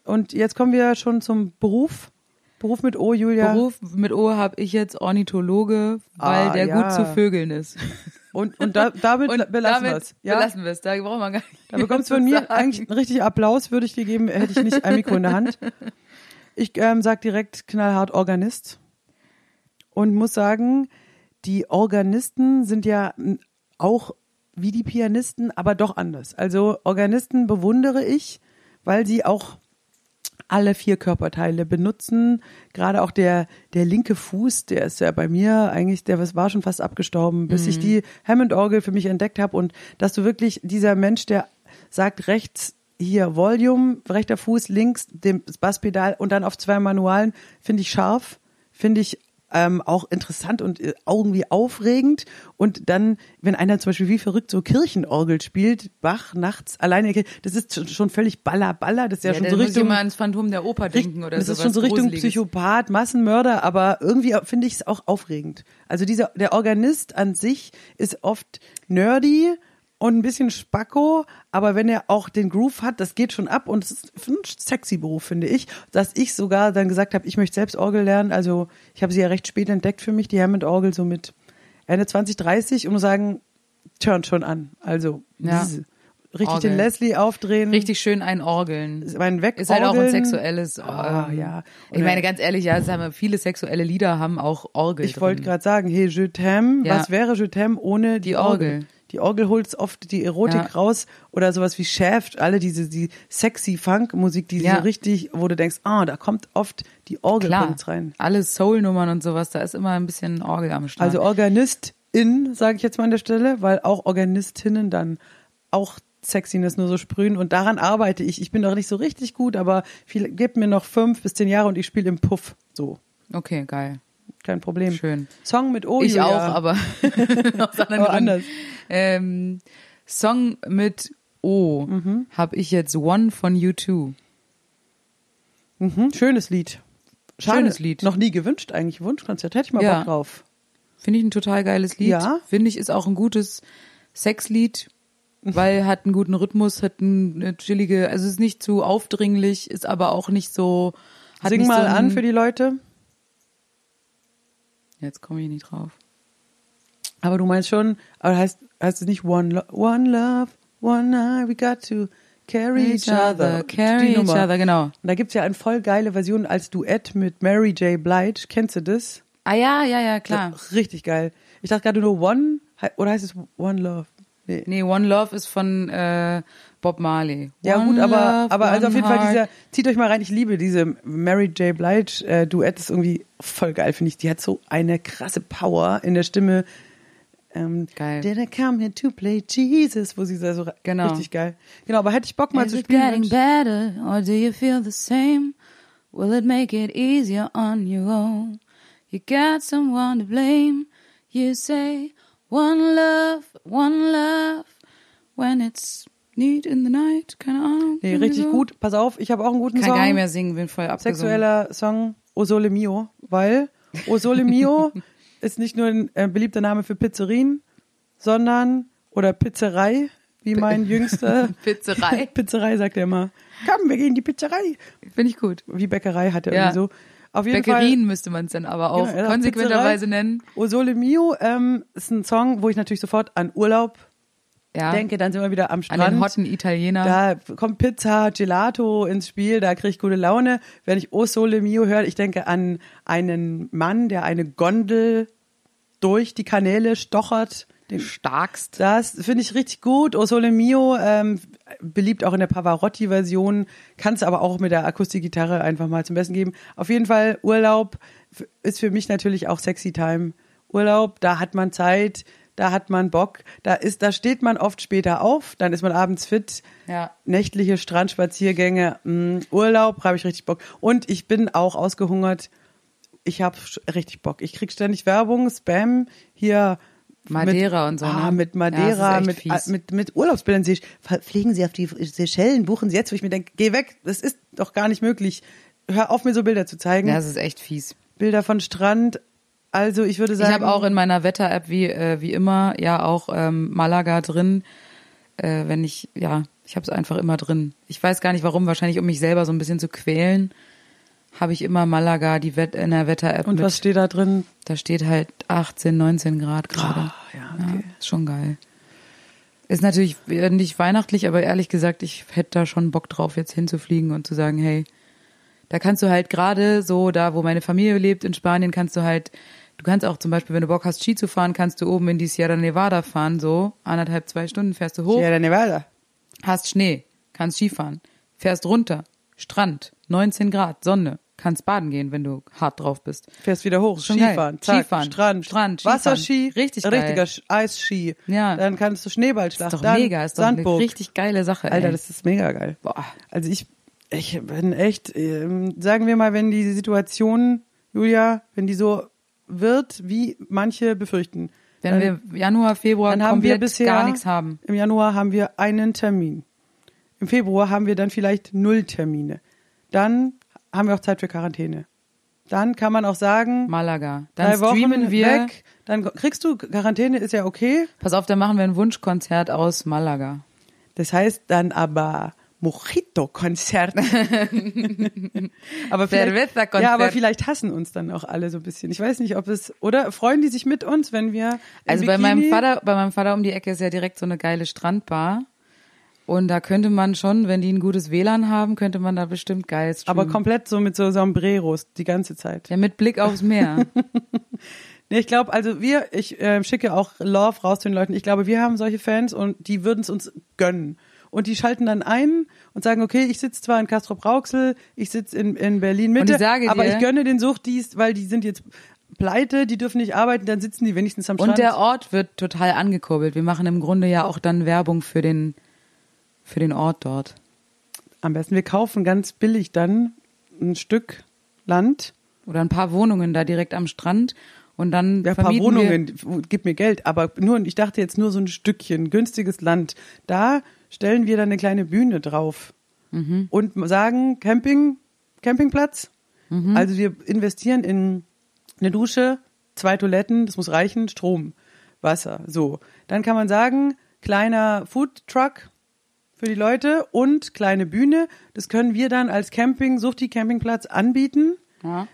Und jetzt kommen wir schon zum Beruf. Beruf mit O, Julia. Beruf mit O habe ich jetzt Ornithologe, weil Ah, der ja. gut zu Vögeln ist. Und, und da, damit Und belassen wir es. Ja? belassen wir es. Da brauchen wir gar nicht. Da bekommst du von mir sagen. eigentlich einen richtigen Applaus, würde ich dir geben, hätte ich nicht ein Mikro in der Hand. Ich ähm, sag direkt knallhart Organist und muss sagen, die Organisten sind ja auch wie die Pianisten, aber doch anders. Also Organisten bewundere ich, weil sie auch alle vier Körperteile benutzen. Gerade auch der, der linke Fuß, der ist ja bei mir eigentlich, der war schon fast abgestorben, bis ich die Hammond-Orgel für mich entdeckt habe und dass du wirklich dieser Mensch, der sagt rechts hier Volume, rechter Fuß, links dem Basspedal und dann auf zwei Manualen, finde ich scharf, finde ich ähm, auch interessant und äh, irgendwie aufregend. Und dann, wenn einer zum Beispiel wie verrückt so Kirchenorgel spielt, Bach nachts alleine, das ist schon- völlig baller, baller, das ist ja, Ja, schon so muss ich Richtung ans Phantom der Oper denken oder das sowas ist schon so Richtung Gruseliges. Psychopath, Massenmörder, aber irgendwie finde ich es auch aufregend. Also dieser der Organist an sich ist oft nerdy und ein bisschen spacko, aber wenn er auch den Groove hat, das geht schon ab und es ist ein sexy Beruf, finde ich, dass ich sogar dann gesagt habe, ich möchte selbst Orgel lernen. Also ich habe sie ja recht spät entdeckt für mich, die Hammond-Orgel so mit Ende 20, 30 und muss sagen, turnt schon an. Also Ja. richtig Orgel. den Leslie aufdrehen. Richtig schön einorgeln. mein Weg Ist halt auch ein sexuelles. Ah, ähm, ja. Ich meine, ganz ehrlich, ja, wir, viele sexuelle Lieder haben auch Orgel. Ich wollte gerade sagen, hey, Je t'aime, Ja. was wäre Je t'aime ohne die, Die Orgel? Orgel. Die Orgel holt oft die Erotik Ja. raus oder sowas wie Shaft, alle diese die sexy Funk-Musik, die Ja. so richtig, wo du denkst, ah, da kommt oft die Orgel rein. alle Soul-Nummern und sowas, da ist immer ein bisschen Orgel am Start. Also Organistin, sage ich jetzt mal an der Stelle, weil auch Organistinnen dann auch Sexiness nur so sprühen und daran arbeite ich. Ich bin noch nicht so richtig gut, aber viel, gebt mir noch fünf bis zehn Jahre und ich spiele im Puff. So, okay, geil. Kein Problem. Schön. Song mit O, ich auch, aber aus anderen Aber anders. Ähm, Song mit O Mhm. habe ich jetzt One von U2. Mhm, schönes Lied. Schönes Lied. Noch nie gewünscht eigentlich. Wunschkonzert. Hätte ich mal Ja. Bock drauf. Finde ich ein total geiles Lied. Ja. Finde ich, ist auch ein gutes Sexlied, weil hat einen guten Rhythmus, hat ein- eine chillige, also ist nicht zu aufdringlich, ist aber auch nicht so. Hat Sing nicht mal so ein, an für die Leute. Jetzt komme ich nicht drauf. Aber du meinst schon, aber heißt, heißt es nicht One, Lo one Love, One Night, we got to carry each other. carry Die each other, genau. Und da gibt's ja eine voll geile Version als Duett mit Mary J. Blige. Kennst du das? Ah ja, ja, ja, klar. Richtig geil. Ich dachte gerade nur One, oder heißt es One Love? Nee. Nee, One Love ist von äh, Bob Marley. Ja One gut, aber love, aber also auf jeden Fall heart. dieser zieht euch mal rein. Ich liebe diese Mary J. Blige äh, Duett ist irgendwie voll geil finde ich. Die hat so eine krasse Power in der Stimme. Ähm, Geil. Did I come here to play Jesus? Wo sie so Genau. richtig geil. Genau, aber hätte ich Bock mal Is zu it spielen. getting better or do you feel the same? Will it make it easier on your own? You got someone to blame. You say one love, one love when it's Need in the night, keine Ahnung. Nee, richtig so. gut. Pass auf, ich habe auch einen guten Kann Song. gar nicht mehr singen, bin voll abgesungen. Sexueller Song O Sole Mio, weil O Sole Mio ist nicht nur ein äh, beliebter Name für Pizzerien, sondern oder Pizzerei, wie mein jüngster Pizzerei. Pizzerei sagt er immer. Komm, wir gehen in die Pizzerei. Finde ich gut. Wie Bäckerei hat er Ja. irgendwie so. Auf jeden Bäckerien Fall. müsste man es dann aber auch Genau, ja, konsequenterweise Pizzerei. nennen. O Sole Mio ähm, ist ein Song, wo ich natürlich sofort an Urlaub Ja. denke. Dann sind wir wieder am an Strand. den hotten Italiener. Da kommt Pizza, Gelato ins Spiel, da kriege ich gute Laune. Wenn ich O Sole Mio höre, ich denke an einen Mann, der eine Gondel durch die Kanäle stochert. Den Starkst. das finde ich richtig gut. O Sole Mio, ähm, beliebt auch in der Pavarotti-Version, kannst aber auch mit der Akustikgitarre einfach mal zum Besten geben. Auf jeden Fall, Urlaub ist für mich natürlich auch Sexy Time. Urlaub, da hat man Zeit, da hat man Bock, da ist, da steht man oft später auf, dann ist man abends fit. Ja. Nächtliche Strandspaziergänge, mh, Urlaub, habe ich richtig Bock. Und ich bin auch ausgehungert. Ich habe richtig Bock. Ich krieg ständig Werbung, Spam hier. Madeira mit, und so, Ah, ne? mit Ja, Madeira, ist mit, echt fies. mit, mit Urlaubsbildern. Sie fliegen Sie auf die Seychellen, buchen Sie jetzt, wo ich mir denke, geh weg, das ist doch gar nicht möglich. Hör auf, mir so Bilder zu zeigen. Ja, das ist echt fies. Bilder von Strand. Also ich würde sagen, Ich habe auch in meiner Wetter-App wie, äh, wie immer ja auch ähm, Malaga drin. Äh, wenn ich, ja, ich habe es einfach immer drin. Ich weiß gar nicht warum, wahrscheinlich um mich selber so ein bisschen zu quälen, habe ich immer Malaga die Wett in der Wetter-App und mit. was steht da drin? Da steht halt 18, 19 Grad gerade. Ah, ja, okay. ist schon geil. Ist natürlich äh, nicht weihnachtlich, aber ehrlich gesagt, ich hätte da schon Bock drauf, jetzt hinzufliegen und zu sagen, hey, da kannst du halt gerade so, da wo meine Familie lebt in Spanien, kannst du halt, du kannst auch zum Beispiel, wenn du Bock hast, Ski zu fahren, kannst du oben in die Sierra Nevada fahren, so anderthalb, zwei Stunden fährst du hoch, Sierra Nevada. hast Schnee, kannst Skifahren, fährst runter, Strand, 19 Grad, Sonne, kannst baden gehen, wenn du hart drauf bist. Fährst wieder hoch, Schon. Skifahren, zack, Skifahren, Strand, Strand, Skifahren. Wasserski, Richtig geil. richtiger Eisski. Ja. Dann kannst du Schneeballschlacht, Ist doch dann mega, ist doch Sandburg. eine richtig geile Sache. Alter, ey. das ist mega geil. Boah. Also ich, ich bin echt, ähm, sagen wir mal, wenn die Situation, Julia, wenn die so wird, wie manche befürchten, Wenn wir Januar, Februar dann haben wir bisher gar nichts haben. Im Januar haben wir einen Termin. Im Februar haben wir dann vielleicht null Termine. Dann haben wir auch Zeit für Quarantäne. Dann kann man auch sagen, Malaga. Dann drei Wochen streamen wir. weg. Dann kriegst du Quarantäne, ist ja okay. Pass auf, dann machen wir ein Wunschkonzert aus Malaga. Das heißt dann aber Mojito-Konzert. aber vielleicht, ja, aber vielleicht hassen uns dann auch alle so ein bisschen. Ich weiß nicht, ob es oder freuen die sich mit uns, wenn wir Also bei meinem Vater, bei meinem Vater um die Ecke ist ja direkt so eine geile Strandbar. Und da könnte man schon, wenn die ein gutes WLAN haben, könnte man da bestimmt geil streamen. aber komplett so mit so Sombreros die ganze Zeit. Ja, mit Blick aufs Meer. Nee, ich glaube, also wir, ich äh, schicke auch Love raus zu den Leuten. Ich glaube, wir haben solche Fans und die würden es uns gönnen. Und die schalten dann ein und sagen, okay, ich sitze zwar in Castrop Rauxel, ich sitze in, in Berlin Mitte, ich sage aber dir- ich gönne den Suchdienst, weil die sind jetzt pleite, die dürfen nicht arbeiten, dann sitzen die wenigstens am Strand. Und der Ort wird total angekurbelt. Wir machen im Grunde ja auch dann Werbung für den, für den Ort dort. Am besten, wir kaufen ganz billig dann ein Stück Land, Oder ein paar Wohnungen da direkt am Strand. Und dann ja, ein paar Wohnungen, gib mir Geld, aber nur, ich dachte jetzt nur so ein Stückchen, günstiges Land. Da stellen wir dann eine kleine Bühne drauf Mhm. und sagen Camping, Campingplatz. Mhm. Also wir investieren in eine Dusche, zwei Toiletten, das muss reichen, Strom, Wasser, so. Dann kann man sagen, kleiner Food Truck für die Leute und kleine Bühne. Das können wir dann als Camping, Suchti Campingplatz anbieten. Ja.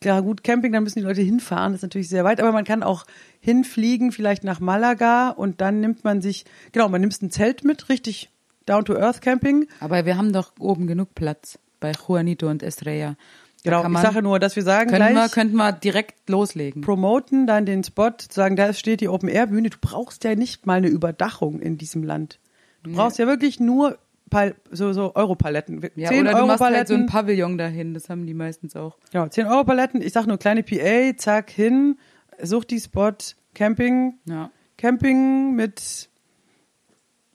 Klar, gut, Camping, da müssen die Leute hinfahren, das ist natürlich sehr weit, aber man kann auch hinfliegen, vielleicht nach Malaga und dann nimmt man sich, genau, man nimmt ein Zelt mit, richtig Down-to-Earth Camping. Aber wir haben doch oben genug Platz bei Juanito und Estrella. Genau, ich sage nur, dass wir sagen, Können wir, gleich könnten wir direkt loslegen. promoten dann den Spot, sagen, da steht die Open-Air-Bühne. Du brauchst ja nicht mal eine Überdachung in diesem Land. Du brauchst ja wirklich nur Pal so, so Europaletten. Ja, 10 oder du machst halt so ein Pavillon dahin, das haben die meistens auch. Genau, 10 Euro Paletten. Ich sag nur kleine PA, zack, hin, such die Spot, Camping, Ja. Camping mit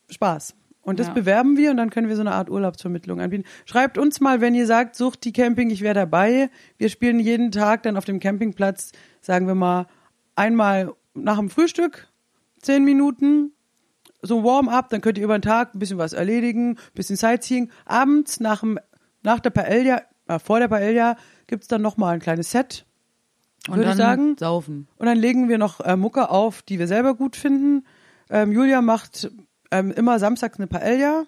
Spaß. Und das Ja. bewerben wir und dann können wir so eine Art Urlaubsvermittlung anbieten. Schreibt uns mal, wenn ihr sagt, sucht die Camping, ich wäre dabei. Wir spielen jeden Tag dann auf dem Campingplatz, sagen wir mal, einmal nach dem Frühstück, zehn Minuten, so Warm-up, dann könnt ihr über den Tag ein bisschen was erledigen, ein bisschen Sightseeing. Abends nach, dem, nach der Paella, äh, vor der Paella gibt's dann nochmal ein kleines Set, Und würde dann ich sagen. saufen. Und dann legen wir noch äh, Mucke auf, die wir selber gut finden. Ähm, Julia macht ähm, immer samstags eine Paella.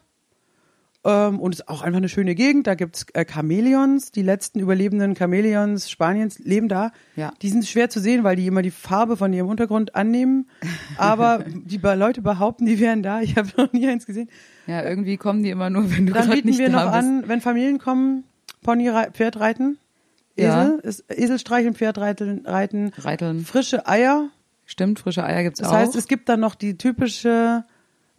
Ähm, und ist auch einfach eine schöne Gegend. Da gibt's äh, Chamäleons. Die letzten überlebenden Chamäleons Spaniens leben da. Ja. Die sind schwer zu sehen, weil die immer die Farbe von ihrem Untergrund annehmen. Aber die Leute behaupten, die wären da. Ich habe noch nie eins gesehen. Ja, irgendwie kommen die immer nur, wenn du Dann bieten nicht wir noch an, wenn Familien kommen, Pony, Pferd reiten. Ja. Esel, ist, Esel streicheln, Pferd reiten, reiten. Reiteln. Frische Eier. Stimmt, frische Eier gibt's Das auch. heißt, es gibt dann noch die typische,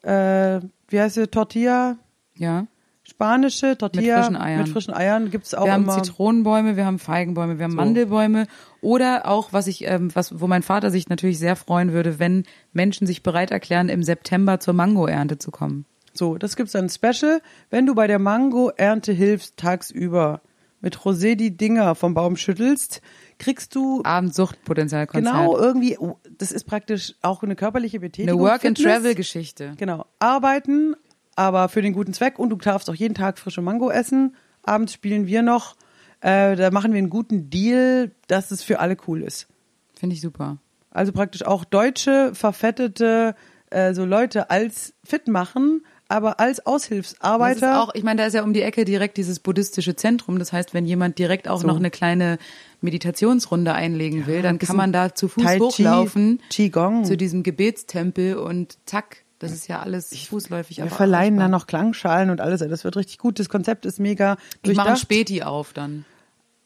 äh, wie heißt sie, Tortilla, ja. Spanische Tortilla frischen Eiern. Mit frischen Eiern gibt's auch Wir haben immer. Zitronenbäume, wir haben Feigenbäume, wir haben So. Mandelbäume oder auch, was ich, ähm, was, wo mein Vater sich natürlich sehr freuen würde, wenn Menschen sich bereit erklären, im September zur Mangoernte zu kommen. So, das gibt's dann Special. Wenn du bei der Mango-Ernte hilfst tagsüber mit Rosé die Dinger vom Baum schüttelst, kriegst du Abendsuchtpotenzialkonzert. genau irgendwie, oh, das ist praktisch auch eine körperliche Eine Betätigung. Fitness. Work-and-Travel-Geschichte. Genau. Arbeiten, aber für den guten Zweck und du darfst auch jeden Tag frische Mango essen. Abends spielen wir noch. Äh, da machen wir einen guten Deal, dass es für alle cool ist. Finde ich super. Also praktisch auch deutsche, verfettete äh, so Leute als fit machen, aber als Das ist Aushilfsarbeiter. auch, ich meine, da ist ja um die Ecke direkt dieses buddhistische Zentrum. Das heißt, wenn jemand direkt auch So. noch eine kleine Meditationsrunde einlegen will, dann kann man da zu Fuß Tai Chi, hochlaufen Qigong. zu diesem Gebetstempel und zack, das ist ja alles fußläufig. wir aber verleihen dann noch Klangschalen und alles. Das wird richtig gut. Das Konzept ist mega Ich mache ein durchdacht. Späti auf dann.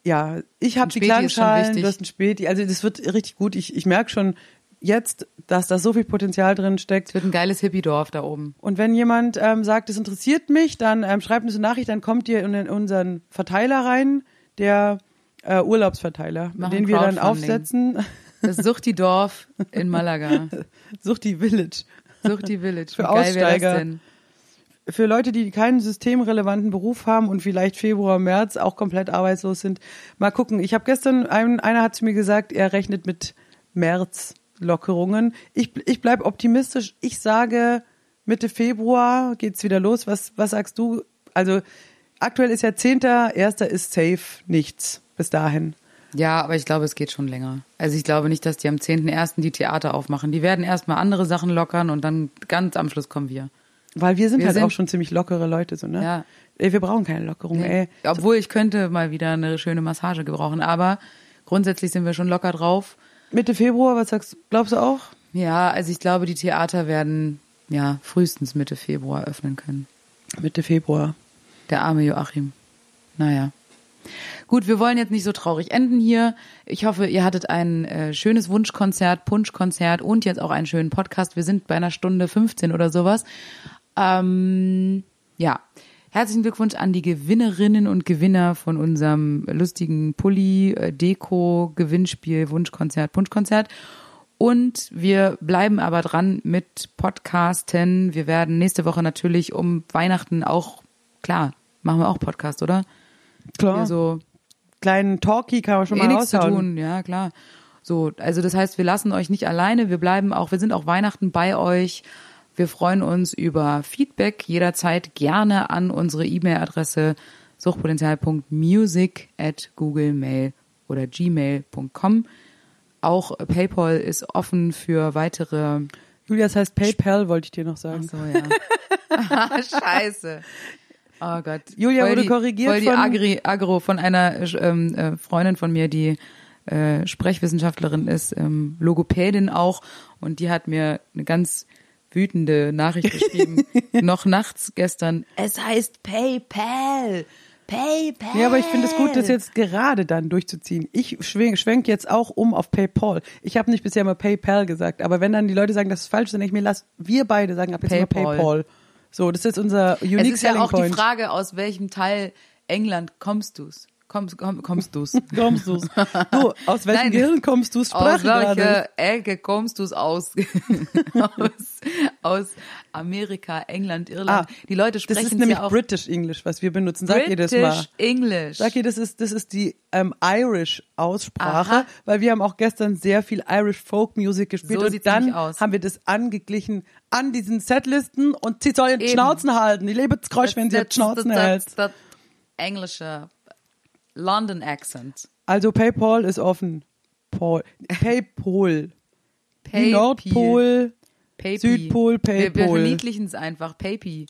Ja, ich habe die Klangschalen, du hast ein Späti. Also das wird richtig gut. Ich, ich merke schon jetzt, dass da so viel Potenzial drin steckt. Es wird ein geiles Hippiedorf da oben. Und wenn jemand ähm, sagt, es interessiert mich, dann ähm, schreibt uns eine Nachricht, dann kommt ihr in unseren Verteiler rein, der äh, Urlaubsverteiler, Machen den wir dann aufsetzen. Das Suchti-Dorf in Malaga. Sucht die Village. Suchti Village. Für Wie geil Aussteiger. das denn? Für Leute, die keinen systemrelevanten Beruf haben und vielleicht Februar, März auch komplett arbeitslos sind, mal gucken. Ich habe gestern, ein, einer hat zu mir gesagt, er rechnet mit März Lockerungen. Ich, ich bleib optimistisch. Ich sage, Mitte Februar geht's wieder los. Was, was sagst du? Also aktuell ist ja 10. Erster ist safe nichts bis dahin. Ja, aber ich glaube, es geht schon länger. Also ich glaube nicht, dass die am 10.01. die Theater aufmachen. Die werden erstmal andere Sachen lockern und dann ganz am Schluss kommen wir. Weil wir sind Wir halt sind- auch schon ziemlich lockere Leute, so, ne? Ja. Ey, wir brauchen keine Lockerung, ey. Obwohl ich könnte mal wieder eine schöne Massage gebrauchen, aber grundsätzlich sind wir schon locker drauf. Mitte Februar, was sagst du? Glaubst du auch? Ja, also ich glaube, die Theater werden ja frühestens Mitte Februar öffnen können. Mitte Februar. Der arme Joachim. Naja. Gut, wir wollen jetzt nicht so traurig enden hier. Ich hoffe, ihr hattet ein äh, schönes Wunschkonzert, Punschkonzert und jetzt auch einen schönen Podcast. Wir sind bei einer Stunde 15 oder sowas. Ähm, ja. Herzlichen Glückwunsch an die Gewinnerinnen und Gewinner von unserem lustigen Pulli, äh, Deko, Gewinnspiel, Wunschkonzert, Punschkonzert. Und wir bleiben aber dran mit Podcasten. Wir werden nächste Woche natürlich um Weihnachten auch, klar, machen wir auch Podcast, oder? Klar. So Kleinen Talkie kann man schon eh mal nichts zu raushauen. tun, ja klar. So, also das heißt, wir lassen euch nicht alleine, wir bleiben auch, wir sind auch Weihnachten bei euch. Wir freuen uns über Feedback jederzeit gerne an unsere E-Mail-Adresse suchtpotenzial.music at googlemail oder gmail.com. Auch PayPal ist offen für weitere. Julia, das heißt PayPal, wollte ich dir noch sagen. So, ja. Scheiße. Oh Gott. Julia Voll wurde die, korrigiert Voll die von- Agri, Agro von einer ähm, äh, Freundin von mir, die äh, Sprechwissenschaftlerin ist, ähm, Logopädin auch. Und die hat mir eine ganz wütende Nachricht geschrieben. noch nachts gestern. Es heißt PayPal. PayPal. Ja, aber ich finde es gut, das jetzt gerade dann durchzuziehen. Ich schwenk, schwenk jetzt auch um auf PayPal. Ich habe nicht bisher mal PayPal gesagt, aber wenn dann die Leute sagen, das ist falsch, dann denke ich mir, lass wir beide sagen ab jetzt PayPal. mal PayPal. So, das ist unser Es unique ist ja selling auch die point. Frage, aus welchem Teil England kommst du's? Kommst, komm, kommst du's? Kommst du's? Du, aus welchem Nein. Gehirn kommst du? Aus Sprache gerade. welcher Ecke kommst du's aus? aus? Aus Amerika, England, Irland. Ah, die Leute Das sprechen ist nämlich ja auch British English, was wir benutzen. Sag ihr das mal. British English. Sag ihr, das ist, das ist die ähm, Irish-Aussprache, Aha. weil wir haben auch gestern sehr viel Irish Folk Music gespielt So und dann aus. haben wir das angeglichen an diesen Setlisten und sie sollen die. Schnauzen halten. Ich lebe jetzt Geräusch, wenn sie Schnauzen das, hält. das, das englische London Accent. Also PayPal ist offen. Paul. Paypal. Pay Nordpol, Papy. Südpol, Wir, wir Paypal. verniedlichen es einfach. Papy.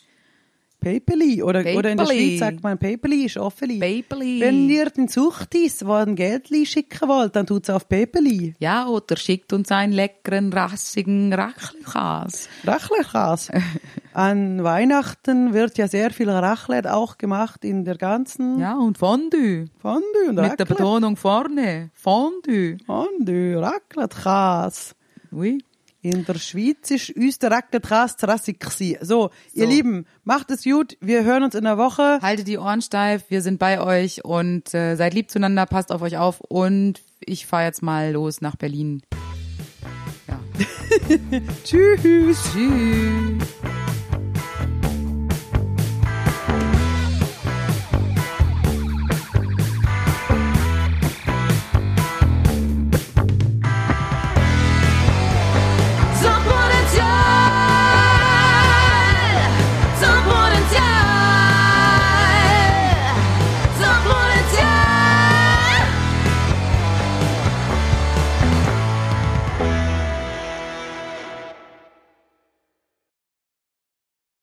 Paypali oder, oder in der. Schweiz sagt man Paypali ist offenli. Paypali. Wenn ihr den Suchtis, wo ein Geldli schicken wollt, dann tut's auf Paypali. Ja, oder schickt uns einen leckeren, rassigen Raclette-Käse. Raclette An Weihnachten wird ja sehr viel Raclette auch gemacht in der ganzen Ja, und Fondue. Fondue und Mit der Raclette. Betonung vorne. Fondue. Fondue, Raclette-Käse. Oui. In der Schweiz ist uns der Raclette-Käse zu rassig gewesen. So, ihr. Lieben, macht es gut. Wir hören uns in der Woche. Haltet die Ohren steif, wir sind bei euch und äh, seid lieb zueinander, passt auf euch auf und ich fahre jetzt mal los nach Berlin. Ja. Tschüss. Tschüss.